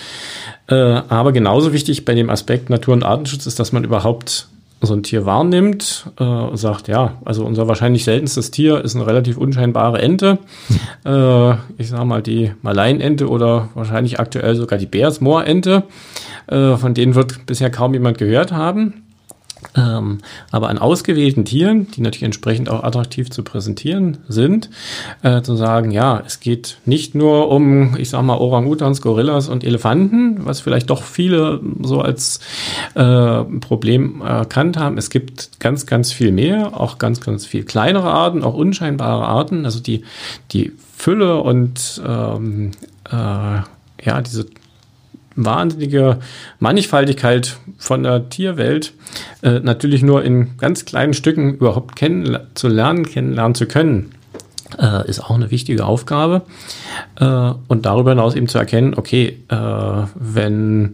S4: Äh, aber genauso wichtig bei dem Aspekt Natur- und Artenschutz ist, dass man überhaupt so ein Tier wahrnimmt äh, sagt, ja, also unser wahrscheinlich seltenstes Tier ist eine relativ unscheinbare Ente. Äh, ich sage mal die Maleinente oder wahrscheinlich aktuell sogar die Bärsmoorente. Äh, von denen wird bisher kaum jemand gehört haben. Ähm, aber an ausgewählten Tieren, die natürlich entsprechend auch attraktiv zu präsentieren sind, äh, zu sagen, ja, es geht nicht nur um, ich sag mal, Orang-Utans, Gorillas und Elefanten, was vielleicht doch viele so als äh, Problem erkannt haben. Es gibt ganz, ganz viel mehr, auch ganz, ganz viel kleinere Arten, auch unscheinbare Arten. Also die, die Fülle und ähm, äh, ja, diese wahnsinnige Mannigfaltigkeit von der Tierwelt äh, natürlich nur in ganz kleinen Stücken überhaupt kennen, zu lernen, kennenlernen zu können, äh, ist auch eine wichtige Aufgabe. Äh, und darüber hinaus eben zu erkennen, okay, äh, wenn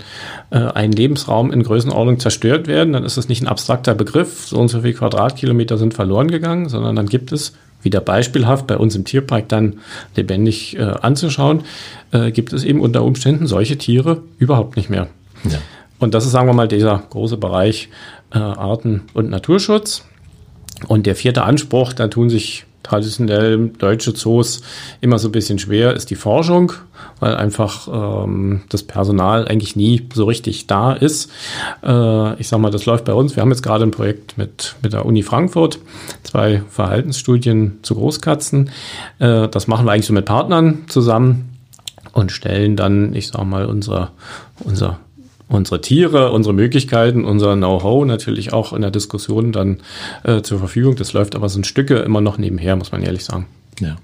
S4: äh, ein Lebensraum in Größenordnung zerstört werden, dann ist das nicht ein abstrakter Begriff, so und so viele Quadratkilometer sind verloren gegangen, sondern dann gibt es wieder beispielhaft bei uns im Tierpark dann lebendig äh, anzuschauen, äh, gibt es eben unter Umständen solche Tiere überhaupt nicht mehr. Ja. Und das ist, sagen wir mal, dieser große Bereich äh, Arten- und Naturschutz. Und der vierte Anspruch, da tun sich traditionell deutsche Zoos immer so ein bisschen schwer, ist die Forschung, weil einfach ähm, das Personal eigentlich nie so richtig da ist. Äh, ich sag mal, das läuft bei uns. Wir haben jetzt gerade ein Projekt mit, mit der Uni Frankfurt, zwei Verhaltensstudien zu Großkatzen. Äh, das machen wir eigentlich so mit Partnern zusammen und stellen dann, ich sag mal, unser, unser unsere Tiere, unsere Möglichkeiten, unser Know-how natürlich auch in der Diskussion dann äh, zur Verfügung. Das läuft aber so ein Stücke immer noch nebenher, muss man ehrlich sagen.
S3: Ja.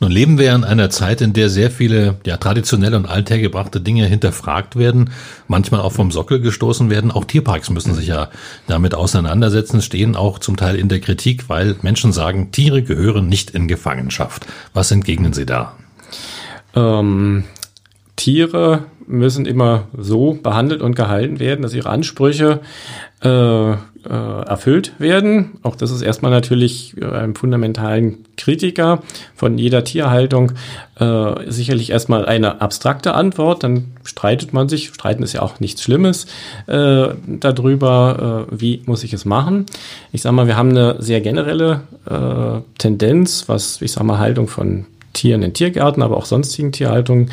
S3: Nun leben wir in einer Zeit, in der sehr viele ja, traditionelle und althergebrachte Dinge hinterfragt werden, manchmal auch vom Sockel gestoßen werden. Auch Tierparks müssen sich ja damit auseinandersetzen, stehen auch zum Teil in der Kritik, weil Menschen sagen, Tiere gehören nicht in Gefangenschaft. Was entgegnen Sie da?
S4: Ähm, Tiere müssen immer so behandelt und gehalten werden, dass ihre Ansprüche äh, äh, erfüllt werden. Auch das ist erstmal natürlich äh, einem fundamentalen Kritiker von jeder Tierhaltung äh, sicherlich erstmal eine abstrakte Antwort. Dann streitet man sich, streiten ist ja auch nichts Schlimmes, äh, darüber, wie muss ich es machen. Ich sage mal, wir haben eine sehr generelle Tendenz, was ich sage mal Haltung von Tieren in Tiergärten, aber auch sonstigen Tierhaltungen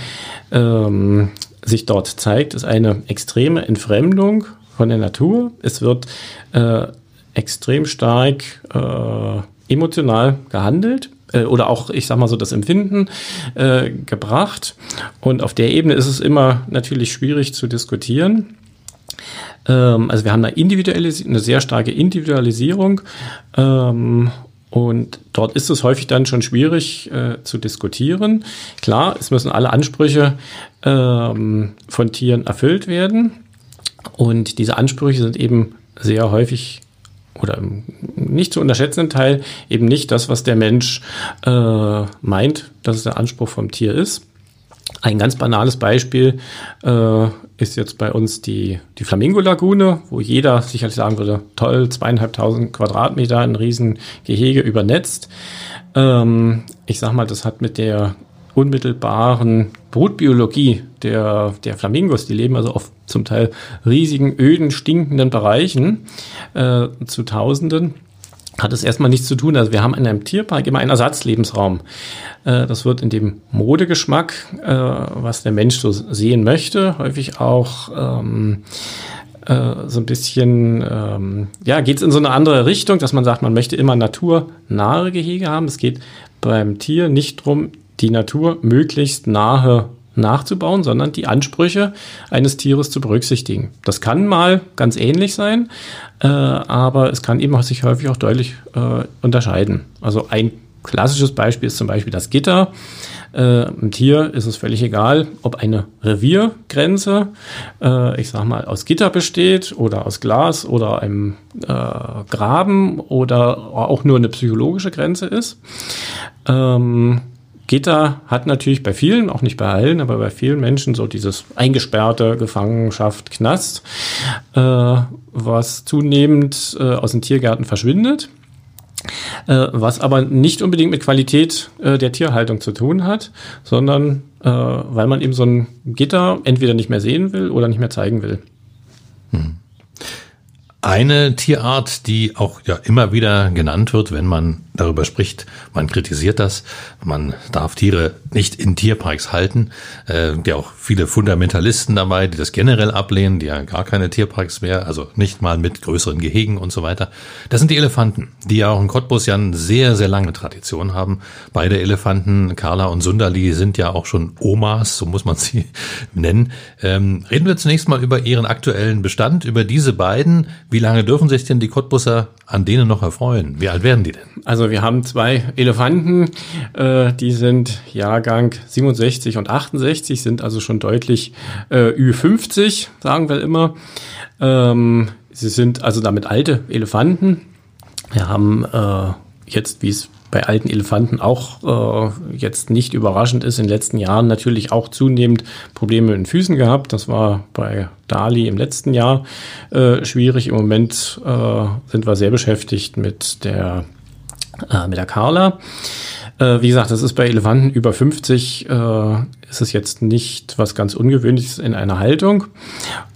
S4: ähm, sich dort zeigt, ist eine extreme Entfremdung von der Natur. Es wird äh, extrem stark äh, emotional gehandelt äh, oder auch, ich sag mal so, das Empfinden äh, gebracht. Und auf der Ebene ist es immer natürlich schwierig zu diskutieren. Ähm, also wir haben eine, Individualis eine sehr starke Individualisierung ähm, und dort ist es häufig dann schon schwierig äh, zu diskutieren. Klar, es müssen alle Ansprüche ähm, von Tieren erfüllt werden. Und diese Ansprüche sind eben sehr häufig oder nicht zu unterschätzenden Teil eben nicht das, was der Mensch äh, meint, dass es der Anspruch vom Tier ist. Ein ganz banales Beispiel äh, ist jetzt bei uns die, die Flamingo-Lagune, wo jeder sicherlich sagen würde, toll, zweieinhalbtausend Quadratmeter, ein Riesengehege übernetzt. Ähm, ich sag mal, das hat mit der unmittelbaren Brutbiologie der, der Flamingos, die leben also auf zum Teil riesigen, öden, stinkenden Bereichen äh, zu Tausenden, hat es erstmal nichts zu tun. Also wir haben in einem Tierpark immer einen Ersatzlebensraum. Äh, das wird in dem Modegeschmack, äh, was der Mensch so sehen möchte, häufig auch ähm, äh, so ein bisschen, ähm, ja, geht es in so eine andere Richtung, dass man sagt, man möchte immer naturnahe Gehege haben. Es geht beim Tier nicht darum, die Natur möglichst nahe nachzubauen, sondern die Ansprüche eines Tieres zu berücksichtigen. Das kann mal ganz ähnlich sein, äh, aber es kann eben auch sich häufig auch deutlich äh, unterscheiden. Also ein klassisches Beispiel ist zum Beispiel das Gitter. Äh, Im Tier ist es völlig egal, ob eine Reviergrenze, äh, ich sag mal, aus Gitter besteht oder aus Glas oder einem äh, Graben oder auch nur eine psychologische Grenze ist. Ähm, Gitter hat natürlich bei vielen, auch nicht bei allen, aber bei vielen Menschen so dieses eingesperrte Gefangenschaft, Knast, äh, was zunehmend äh, aus den Tiergärten verschwindet. Äh, was aber nicht unbedingt mit Qualität äh, der Tierhaltung zu tun hat, sondern äh, weil man eben so ein Gitter entweder nicht mehr sehen will oder nicht mehr zeigen will. Hm.
S3: Eine Tierart, die auch ja immer wieder genannt wird, wenn man darüber spricht, man kritisiert das, man darf Tiere nicht in Tierparks halten. Äh, ja auch viele Fundamentalisten dabei, die das generell ablehnen, die ja gar keine Tierparks mehr, also nicht mal mit größeren Gehegen und so weiter. Das sind die Elefanten, die ja auch in Cottbus ja eine sehr, sehr lange Tradition haben. Beide Elefanten, Carla und Sundali, sind ja auch schon Omas, so muss man sie nennen. Ähm, reden wir zunächst mal über ihren aktuellen Bestand, über diese beiden wie lange dürfen sich denn die Cottbusser an denen noch erfreuen? Wie alt werden die denn?
S4: Also wir haben zwei Elefanten, äh, die sind Jahrgang 67 und 68, sind also schon deutlich äh, Ü50, sagen wir immer. Ähm, sie sind also damit alte Elefanten. Wir haben äh, jetzt, wie es bei alten Elefanten auch äh, jetzt nicht überraschend ist, in den letzten Jahren natürlich auch zunehmend Probleme mit den Füßen gehabt. Das war bei Dali im letzten Jahr äh, schwierig. Im Moment äh, sind wir sehr beschäftigt mit der, äh, mit der Carla. Äh, wie gesagt, das ist bei Elefanten über 50, äh, ist es jetzt nicht was ganz Ungewöhnliches in einer Haltung.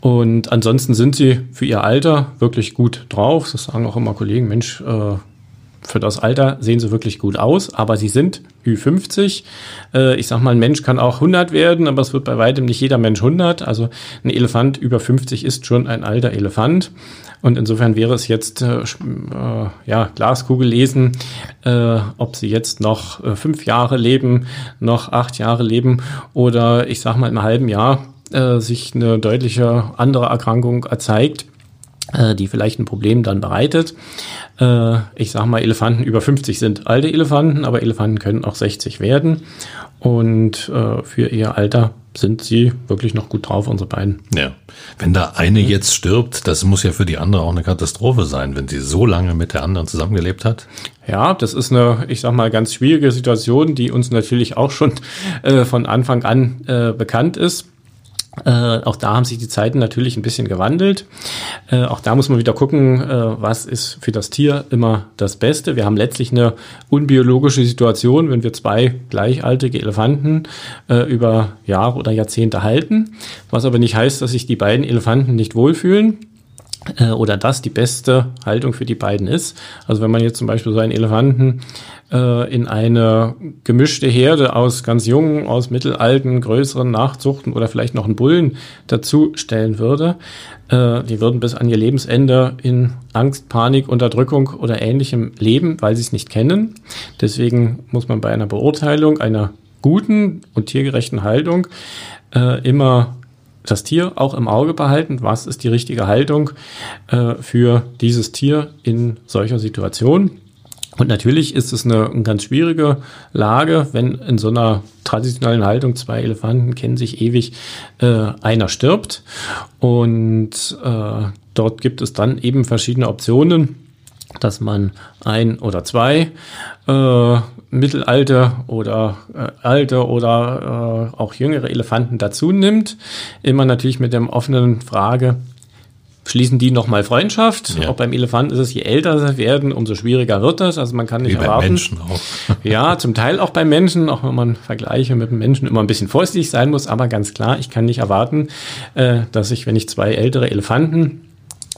S4: Und ansonsten sind sie für ihr Alter wirklich gut drauf. Das sagen auch immer Kollegen, Mensch, äh, für das Alter sehen sie wirklich gut aus, aber sie sind Ü50. Äh, ich sag mal, ein Mensch kann auch 100 werden, aber es wird bei weitem nicht jeder Mensch 100. Also ein Elefant über 50 ist schon ein alter Elefant. Und insofern wäre es jetzt, äh, äh, ja, Glaskugel lesen, äh, ob sie jetzt noch äh, fünf Jahre leben, noch acht Jahre leben oder ich sag mal im halben Jahr äh, sich eine deutliche andere Erkrankung erzeigt die vielleicht ein Problem dann bereitet. Äh, ich sage mal, Elefanten über 50 sind alte Elefanten, aber Elefanten können auch 60 werden. Und äh, für ihr Alter sind sie wirklich noch gut drauf, unsere beiden.
S3: Ja. Wenn da eine jetzt stirbt, das muss ja für die andere auch eine Katastrophe sein, wenn sie so lange mit der anderen zusammengelebt hat.
S4: Ja, das ist eine, ich sag mal, ganz schwierige Situation, die uns natürlich auch schon äh, von Anfang an äh, bekannt ist. Äh, auch da haben sich die Zeiten natürlich ein bisschen gewandelt. Äh, auch da muss man wieder gucken, äh, was ist für das Tier immer das Beste. Wir haben letztlich eine unbiologische Situation, wenn wir zwei gleichaltige Elefanten äh, über Jahre oder Jahrzehnte halten, was aber nicht heißt, dass sich die beiden Elefanten nicht wohlfühlen äh, oder das die beste Haltung für die beiden ist. Also wenn man jetzt zum Beispiel so einen Elefanten äh, in eine gemischte Herde aus ganz jungen, aus mittelalten, größeren Nachzuchten oder vielleicht noch einen Bullen dazu stellen würde, äh, die würden bis an ihr Lebensende in Angst, Panik, Unterdrückung oder ähnlichem leben, weil sie es nicht kennen. Deswegen muss man bei einer Beurteilung einer guten und tiergerechten Haltung äh, immer das Tier auch im Auge behalten. Was ist die richtige Haltung äh, für dieses Tier in solcher Situation? Und natürlich ist es eine, eine, ganz schwierige Lage, wenn in so einer traditionellen Haltung zwei Elefanten kennen sich ewig, äh, einer stirbt. Und äh, dort gibt es dann eben verschiedene Optionen dass man ein oder zwei äh, mittelalte oder äh, alte oder äh, auch jüngere Elefanten dazu nimmt. Immer natürlich mit der offenen Frage, schließen die nochmal Freundschaft. Ja. Auch beim Elefanten ist es, je älter sie werden, umso schwieriger wird das. Also man kann nicht Wie erwarten. Bei Menschen auch. ja, zum Teil auch bei Menschen, auch wenn man Vergleiche mit dem Menschen immer ein bisschen vorsichtig sein muss, aber ganz klar, ich kann nicht erwarten, äh, dass ich, wenn ich zwei ältere Elefanten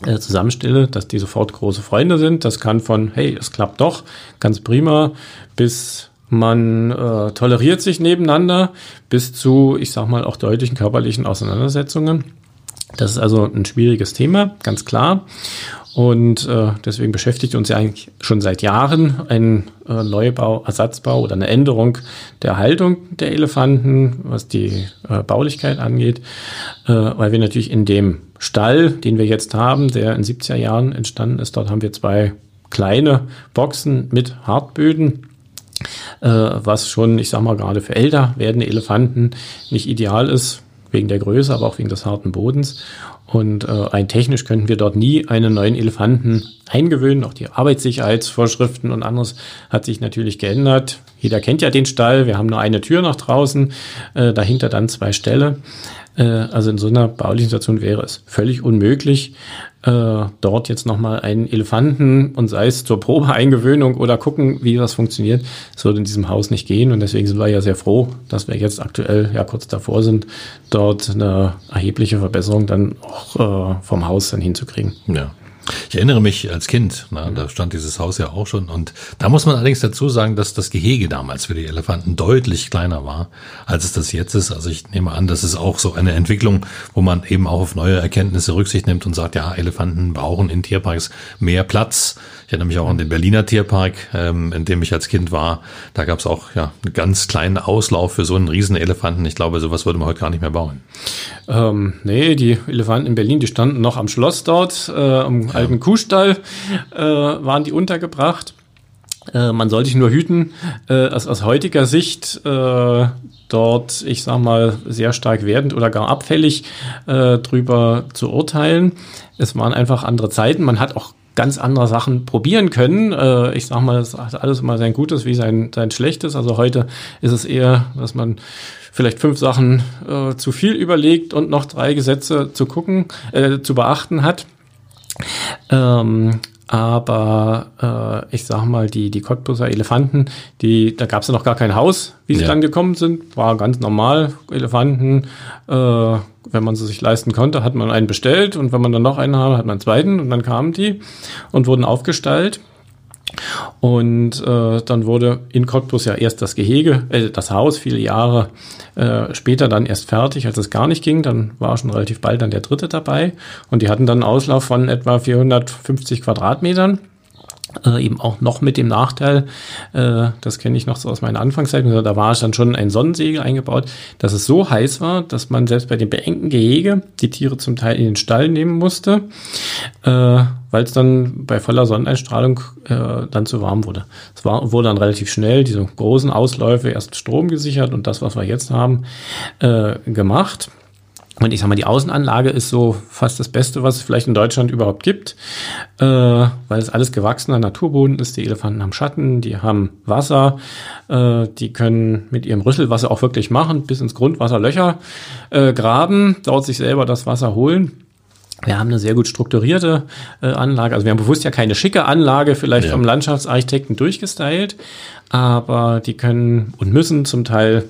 S4: äh, zusammenstelle, dass die sofort große Freunde sind. Das kann von, hey, es klappt doch, ganz prima, bis man äh, toleriert sich nebeneinander, bis zu, ich sag mal, auch deutlichen körperlichen Auseinandersetzungen. Das ist also ein schwieriges Thema, ganz klar. Und äh, deswegen beschäftigt uns ja eigentlich schon seit Jahren ein äh, Neubau, Ersatzbau oder eine Änderung der Haltung der Elefanten, was die äh, Baulichkeit angeht, äh, weil wir natürlich in dem Stall, den wir jetzt haben, der in 70er Jahren entstanden ist, dort haben wir zwei kleine Boxen mit Hartböden äh, was schon, ich sag mal, gerade für älter werdende Elefanten nicht ideal ist, wegen der Größe, aber auch wegen des harten Bodens. Und äh, rein technisch könnten wir dort nie einen neuen Elefanten eingewöhnen. Auch die Arbeitssicherheitsvorschriften und anderes hat sich natürlich geändert. Jeder kennt ja den Stall. Wir haben nur eine Tür nach draußen, äh, dahinter dann zwei Ställe. Äh, also in so einer baulichen Situation wäre es völlig unmöglich, äh, dort jetzt nochmal einen Elefanten und sei es zur Probeeingewöhnung oder gucken, wie das funktioniert. Das würde in diesem Haus nicht gehen und deswegen sind wir ja sehr froh, dass wir jetzt aktuell ja kurz davor sind, dort eine erhebliche Verbesserung dann auch äh, vom Haus dann hinzukriegen.
S3: Ja. Ich erinnere mich als Kind, na, da stand dieses Haus ja auch schon. Und da muss man allerdings dazu sagen, dass das Gehege damals für die Elefanten deutlich kleiner war, als es das jetzt ist. Also ich nehme an, das ist auch so eine Entwicklung, wo man eben auch auf neue Erkenntnisse Rücksicht nimmt und sagt, ja, Elefanten brauchen in Tierparks mehr Platz. Ich erinnere mich auch an den Berliner Tierpark, ähm, in dem ich als Kind war. Da gab es auch ja einen ganz kleinen Auslauf für so einen Riesenelefanten. Ich glaube, sowas würde man heute gar nicht mehr bauen.
S4: Ähm, nee, die Elefanten in Berlin, die standen noch am Schloss dort, äh, am. Alten Kuhstall, äh, waren die untergebracht. Äh, man soll sich nur hüten, äh, aus, aus heutiger Sicht äh, dort, ich sag mal, sehr stark werdend oder gar abfällig äh, drüber zu urteilen. Es waren einfach andere Zeiten. Man hat auch ganz andere Sachen probieren können. Äh, ich sag mal, es hat alles immer sein Gutes wie sein, sein Schlechtes. Also heute ist es eher, dass man vielleicht fünf Sachen äh, zu viel überlegt und noch drei Gesetze zu gucken, äh, zu beachten hat. Ähm, aber äh, ich sag mal, die, die Cottbuser Elefanten, die, da gab es ja noch gar kein Haus, wie sie ja. dann gekommen sind. War ganz normal. Elefanten, äh, wenn man sie sich leisten konnte, hat man einen bestellt und wenn man dann noch einen hatte, hat man einen zweiten und dann kamen die und wurden aufgestellt. Und äh, dann wurde in Cottbus ja erst das Gehege, äh, das Haus viele Jahre äh, später dann erst fertig, als es gar nicht ging. Dann war schon relativ bald dann der dritte dabei. Und die hatten dann einen Auslauf von etwa 450 Quadratmetern. Äh, eben auch noch mit dem Nachteil, äh, das kenne ich noch so aus meiner Anfangszeit, da war dann schon ein Sonnensegel eingebaut, dass es so heiß war, dass man selbst bei dem beengten Gehege die Tiere zum Teil in den Stall nehmen musste, äh, weil es dann bei voller Sonneneinstrahlung äh, dann zu warm wurde. Es war, wurde dann relativ schnell diese großen Ausläufe erst Strom gesichert und das, was wir jetzt haben, äh, gemacht. Und ich sag mal, die Außenanlage ist so fast das Beste, was es vielleicht in Deutschland überhaupt gibt, äh, weil es alles gewachsener Naturboden ist. Die Elefanten haben Schatten, die haben Wasser, äh, die können mit ihrem Rüsselwasser auch wirklich machen, bis ins Grundwasser Löcher äh, graben, dort sich selber das Wasser holen. Wir haben eine sehr gut strukturierte äh, Anlage. Also wir haben bewusst ja keine schicke Anlage, vielleicht ja. vom Landschaftsarchitekten durchgestylt, aber die können und müssen zum Teil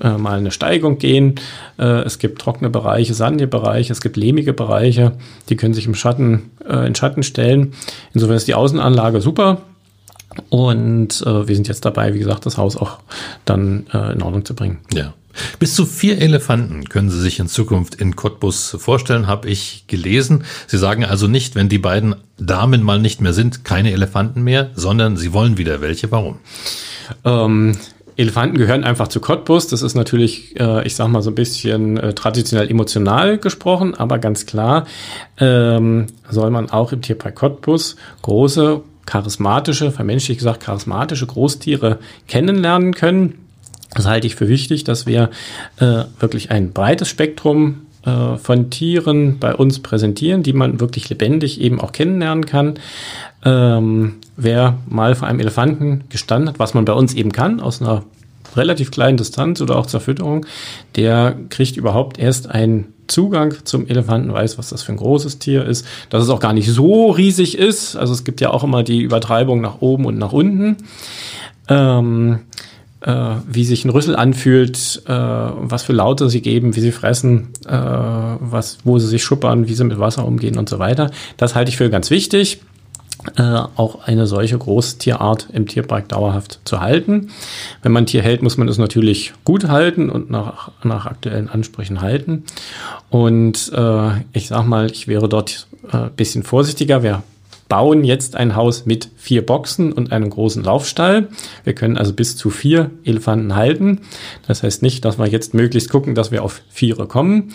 S4: äh, mal eine Steigung gehen. Äh, es gibt trockene Bereiche, sandige Bereiche, es gibt lehmige Bereiche, die können sich im Schatten, äh, in Schatten stellen. Insofern ist die Außenanlage super. Und äh, wir sind jetzt dabei, wie gesagt, das Haus auch dann äh, in Ordnung zu bringen.
S3: Ja. Bis zu vier Elefanten können Sie sich in Zukunft in Cottbus vorstellen, habe ich gelesen. Sie sagen also nicht, wenn die beiden Damen mal nicht mehr sind, keine Elefanten mehr, sondern Sie wollen wieder welche. Warum?
S4: Ähm, Elefanten gehören einfach zu Cottbus. Das ist natürlich, äh, ich sag mal, so ein bisschen äh, traditionell emotional gesprochen, aber ganz klar ähm, soll man auch im Tierpark Cottbus große, charismatische, vermenschlich gesagt charismatische Großtiere kennenlernen können. Das halte ich für wichtig, dass wir äh, wirklich ein breites Spektrum äh, von Tieren bei uns präsentieren, die man wirklich lebendig eben auch kennenlernen kann. Ähm, wer mal vor einem Elefanten gestanden hat, was man bei uns eben kann, aus einer relativ kleinen Distanz oder auch zur Fütterung, der kriegt überhaupt erst einen Zugang zum Elefanten, weiß, was das für ein großes Tier ist, dass es auch gar nicht so riesig ist. Also es gibt ja auch immer die Übertreibung nach oben und nach unten. Ähm, äh, wie sich ein Rüssel anfühlt, äh, was für Laute sie geben, wie sie fressen, äh, was, wo sie sich schuppern, wie sie mit Wasser umgehen und so weiter. Das halte ich für ganz wichtig. äh, auch eine solche Großtierart im Tierpark dauerhaft zu halten. Wenn man ein Tier hält, muss man es natürlich gut halten und nach, nach aktuellen Ansprüchen halten. Und äh, ich sag mal, ich wäre dort äh, bisschen vorsichtiger. Wir bauen jetzt ein Haus mit vier Boxen und einem großen Laufstall. Wir können also bis zu vier Elefanten halten. Das heißt nicht, dass wir jetzt möglichst gucken, dass wir auf Viere kommen.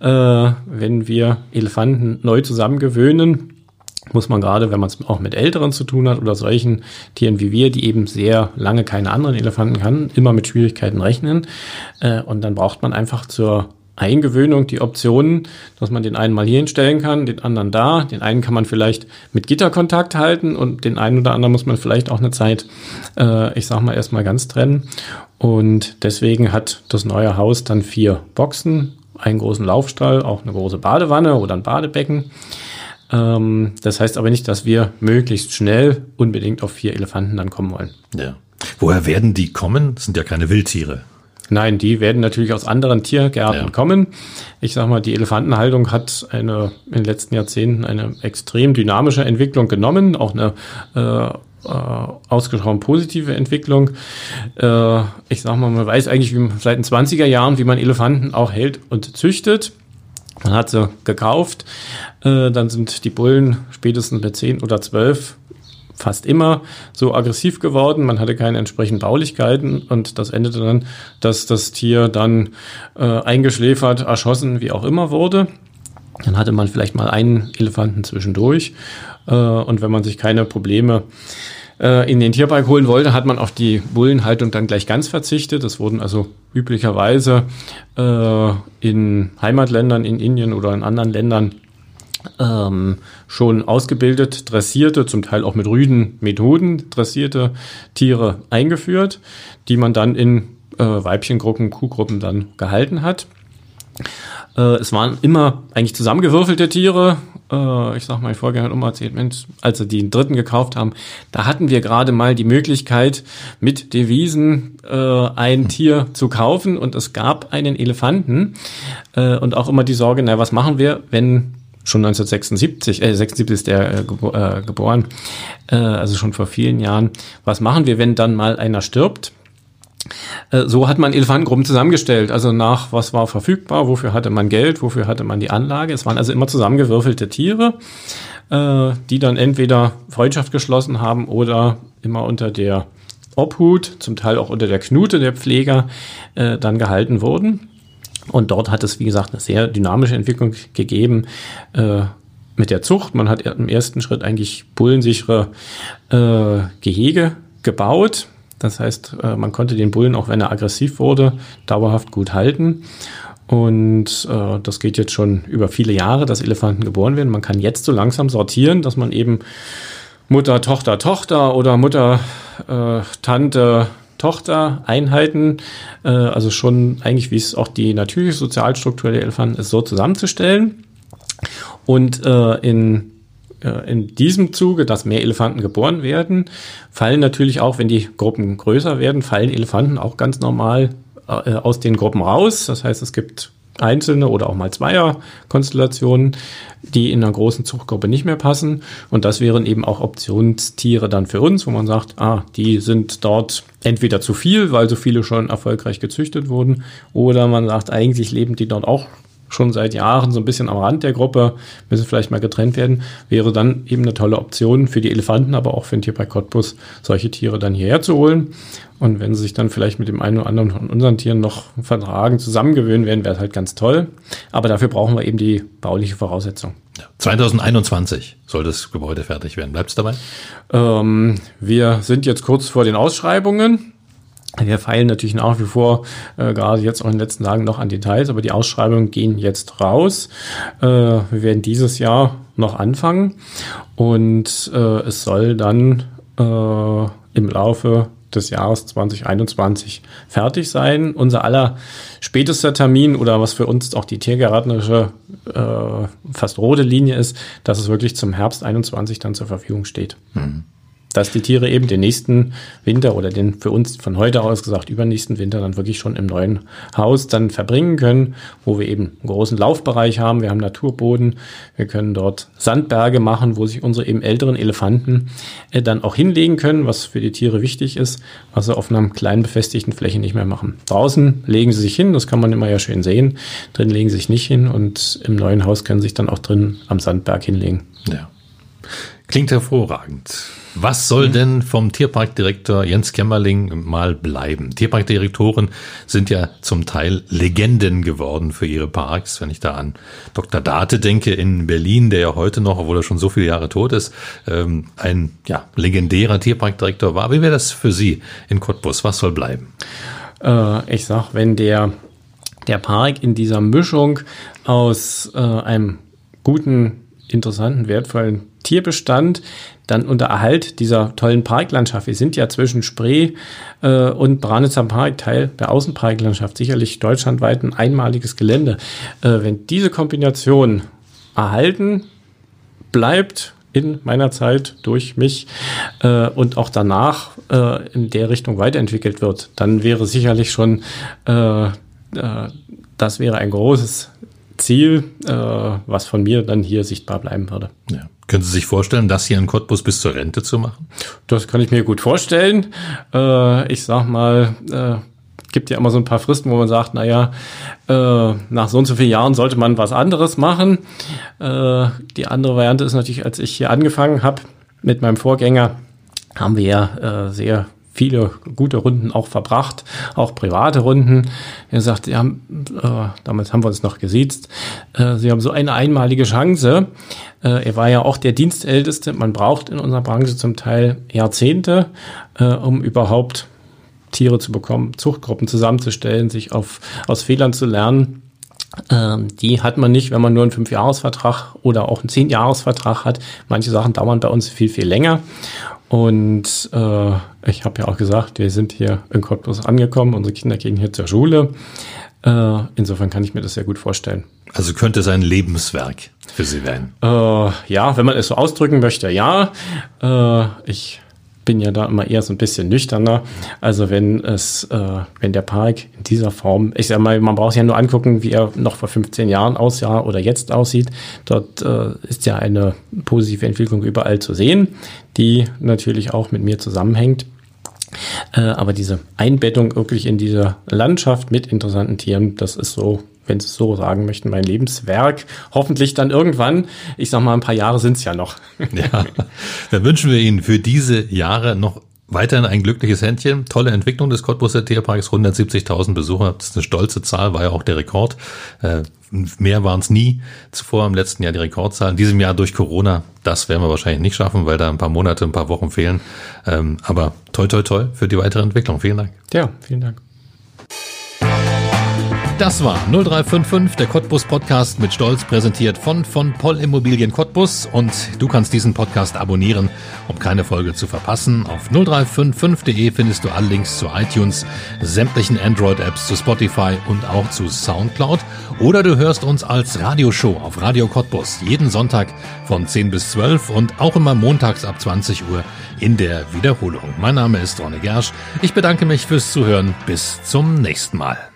S4: Ja. Äh, wenn wir Elefanten neu zusammengewöhnen, muss man gerade, wenn man es auch mit Älteren zu tun hat oder solchen Tieren wie wir, die eben sehr lange keine anderen Elefanten kann, immer mit Schwierigkeiten rechnen. Äh, und dann braucht man einfach zur Eingewöhnung die Optionen, dass man den einen mal hier hinstellen kann, den anderen da. Den einen kann man vielleicht mit Gitterkontakt halten und den einen oder anderen muss man vielleicht auch eine Zeit, äh, ich sag mal, erstmal ganz trennen. Und deswegen hat das neue Haus dann vier Boxen, einen großen Laufstall, auch eine große Badewanne oder ein Badebecken. Ähm, das heißt aber nicht, dass wir möglichst schnell unbedingt auf vier Elefanten dann kommen wollen.
S3: Ja. Woher werden die kommen? Das sind ja keine Wildtiere.
S4: Nein, die werden natürlich aus anderen Tiergärten ja. kommen. Ich sag mal, die Elefantenhaltung hat eine, in den letzten Jahrzehnten eine extrem dynamische Entwicklung genommen, auch eine äh, äh, ausgesprochen positive Entwicklung. Äh, ich sag mal, man weiß eigentlich wie, seit den 20er Jahren, wie man Elefanten auch hält und züchtet. Man hat sie gekauft, äh, dann sind die Bullen spätestens bei 10 oder 12 fast immer so aggressiv geworden. Man hatte keine entsprechenden Baulichkeiten und das endete dann, dass das Tier dann äh, eingeschläfert, erschossen, wie auch immer wurde. Dann hatte man vielleicht mal einen Elefanten zwischendurch äh, und wenn man sich keine Probleme äh, in den Tierpark holen wollte, hat man auf die Bullenhaltung dann gleich ganz verzichtet. Das wurden also üblicherweise äh, in Heimatländern, in Indien oder in anderen Ländern ähm, schon ausgebildet, dressierte, zum Teil auch mit rüden Methoden dressierte Tiere eingeführt, die man dann in äh, Weibchengruppen, Kuhgruppen dann gehalten hat. Äh, es waren immer eigentlich zusammengewürfelte Tiere. Äh, ich sag mal, mein Vorgänger hat immer erzählt, Mensch, als sie den dritten gekauft haben, da hatten wir gerade mal die Möglichkeit, mit Devisen äh, ein Tier zu kaufen und es gab einen Elefanten äh, und auch immer die Sorge, na, was machen wir, wenn schon 1976, äh, 76 ist der äh, gebo äh, geboren, äh, also schon vor vielen Jahren. Was machen wir, wenn dann mal einer stirbt? Äh, so hat man Elefantengruppen zusammengestellt. Also nach, was war verfügbar, wofür hatte man Geld, wofür hatte man die Anlage. Es waren also immer zusammengewürfelte Tiere, äh, die dann entweder Freundschaft geschlossen haben oder immer unter der Obhut, zum Teil auch unter der Knute der Pfleger, äh, dann gehalten wurden. Und dort hat es, wie gesagt, eine sehr dynamische Entwicklung gegeben äh, mit der Zucht. Man hat im ersten Schritt eigentlich bullensichere äh, Gehege gebaut. Das heißt, äh, man konnte den Bullen, auch wenn er aggressiv wurde, dauerhaft gut halten. Und äh, das geht jetzt schon über viele Jahre, dass Elefanten geboren werden. Man kann jetzt so langsam sortieren, dass man eben Mutter, Tochter, Tochter oder Mutter, äh, Tante, Tochter-Einheiten, äh, also schon eigentlich, wie es auch die natürliche Sozialstruktur der Elefanten ist, so zusammenzustellen. Und äh, in äh, in diesem Zuge, dass mehr Elefanten geboren werden, fallen natürlich auch, wenn die Gruppen größer werden, fallen Elefanten auch ganz normal äh, aus den Gruppen raus. Das heißt, es gibt einzelne oder auch mal Zweier-Konstellationen, die in einer großen Zuchtgruppe nicht mehr passen. Und das wären eben auch Optionstiere dann für uns, wo man sagt, ah, die sind dort entweder zu viel, weil so viele schon erfolgreich gezüchtet wurden, oder man sagt, eigentlich leben die dort auch schon seit Jahren so ein bisschen am Rand der Gruppe, müssen vielleicht mal getrennt werden, wäre dann eben eine tolle Option für die Elefanten, aber auch für den Tierpark Cottbus, solche Tiere dann hierher zu holen. Und wenn sie sich dann vielleicht mit dem einen oder anderen von unseren Tieren noch vertragen, zusammengewöhnen werden, wäre es halt ganz toll. Aber dafür brauchen wir eben die bauliche Voraussetzung.
S3: 2021 soll das Gebäude fertig werden. Bleibt es dabei?
S4: Ähm, wir sind jetzt kurz vor den Ausschreibungen. Wir feilen natürlich nach wie vor, äh, gerade jetzt auch in den letzten Tagen noch an Details, aber die Ausschreibungen gehen jetzt raus. Äh, wir werden dieses Jahr noch anfangen und äh, es soll dann äh, im Laufe des Jahres 2021 fertig sein. Unser aller spätester Termin oder was für uns auch die tiergärtnerische äh, fast rote Linie ist, dass es wirklich zum Herbst 21 dann zur Verfügung steht.
S3: Hm.
S4: Dass die Tiere eben den nächsten Winter oder den für uns von heute aus gesagt übernächsten Winter dann wirklich schon im neuen Haus dann verbringen können, wo wir eben einen großen Laufbereich haben. Wir haben Naturboden. Wir können dort Sandberge machen, wo sich unsere eben älteren Elefanten äh, dann auch hinlegen können, was für die Tiere wichtig ist, was sie auf einer kleinen befestigten Fläche nicht mehr machen. Draußen legen sie sich hin, das kann man immer ja schön sehen. Drin legen sie sich nicht hin und im neuen Haus können sie sich dann auch drin am Sandberg hinlegen.
S3: Ja. Klingt hervorragend. Was soll mhm. denn vom Tierparkdirektor Jens Kämmerling mal bleiben? Tierparkdirektoren sind ja zum Teil Legenden geworden für ihre Parks. Wenn ich da an Dr. Date denke in Berlin, der ja heute noch, obwohl er schon so viele Jahre tot ist, ähm, ein ja, legendärer Tierparkdirektor war. Wie wäre das für Sie in Cottbus? Was soll bleiben?
S4: Äh, ich sag, wenn der, der Park in dieser Mischung aus äh, einem guten, interessanten, wertvollen Tierbestand dann unter Erhalt dieser tollen Parklandschaft. Wir sind ja zwischen Spree äh, und Branitzer Park Teil der Außenparklandschaft, sicherlich deutschlandweit ein einmaliges Gelände. Äh, wenn diese Kombination erhalten bleibt, in meiner Zeit durch mich äh, und auch danach äh, in der Richtung weiterentwickelt wird, dann wäre sicherlich schon, äh, äh, das wäre ein großes Ziel, was von mir dann hier sichtbar bleiben würde.
S3: Ja. Können Sie sich vorstellen, das hier in Cottbus bis zur Rente zu machen?
S4: Das kann ich mir gut vorstellen. Äh, ich sag mal, äh, gibt ja immer so ein paar Fristen, wo man sagt, naja, äh, nach so und so vielen Jahren sollte man was anderes machen. Äh, die andere Variante ist natürlich, als ich hier angefangen habe mit meinem Vorgänger, haben wir ja äh, sehr viele gute Runden auch verbracht, auch private Runden. Er sagt, ja, äh, damals haben wir uns noch gesiezt, äh, Sie haben so eine einmalige Chance. Äh, er war ja auch der Dienstälteste. Man braucht in unserer Branche zum Teil Jahrzehnte, äh, um überhaupt Tiere zu bekommen, Zuchtgruppen zusammenzustellen, sich auf, aus Fehlern zu lernen. Ähm, die hat man nicht, wenn man nur einen Fünfjahresvertrag oder auch einen Zehnjahresvertrag hat. Manche Sachen dauern bei uns viel, viel länger. Und äh, ich habe ja auch gesagt, wir sind hier in Cottbus angekommen, unsere Kinder gehen hier zur Schule. Äh, insofern kann ich mir das sehr gut vorstellen.
S3: Also könnte es ein Lebenswerk für Sie werden?
S4: Äh, ja, wenn man es so ausdrücken möchte, ja. Äh, ich bin ja da immer eher so ein bisschen nüchterner. Also wenn es, äh, wenn der Park in dieser Form, ich sag mal, man braucht ja nur angucken, wie er noch vor 15 Jahren aussah oder jetzt aussieht. Dort äh, ist ja eine positive Entwicklung überall zu sehen, die natürlich auch mit mir zusammenhängt. Äh, aber diese Einbettung wirklich in diese Landschaft mit interessanten Tieren, das ist so wenn Sie es so sagen möchten, mein Lebenswerk. Hoffentlich dann irgendwann. Ich sag mal, ein paar Jahre sind es ja noch.
S3: Ja, dann wünschen wir Ihnen für diese Jahre noch Weiterhin ein glückliches Händchen. Tolle Entwicklung des Cottbuser Tierparks. 170.000 Besucher. Das ist eine stolze Zahl, war ja auch der Rekord. Äh, mehr waren es nie zuvor im letzten Jahr die Rekordzahl. In diesem Jahr durch Corona, das werden wir wahrscheinlich nicht schaffen, weil da ein paar Monate, ein paar Wochen fehlen. Ähm, aber toi, toi, toi für die weitere Entwicklung. Vielen Dank.
S4: Ja, vielen Dank.
S3: Das war 0355, der Cottbus Podcast mit Stolz präsentiert von von Poll Immobilien Cottbus und du kannst diesen Podcast abonnieren, um keine Folge zu verpassen. Auf 0355.de findest du alle Links zu iTunes, sämtlichen Android Apps, zu Spotify und auch zu Soundcloud oder du hörst uns als Radioshow auf Radio Cottbus jeden Sonntag von 10 bis 12 und auch immer montags ab 20 Uhr in der Wiederholung. Mein Name ist Ronne Gersch. Ich bedanke mich fürs Zuhören. Bis zum nächsten Mal.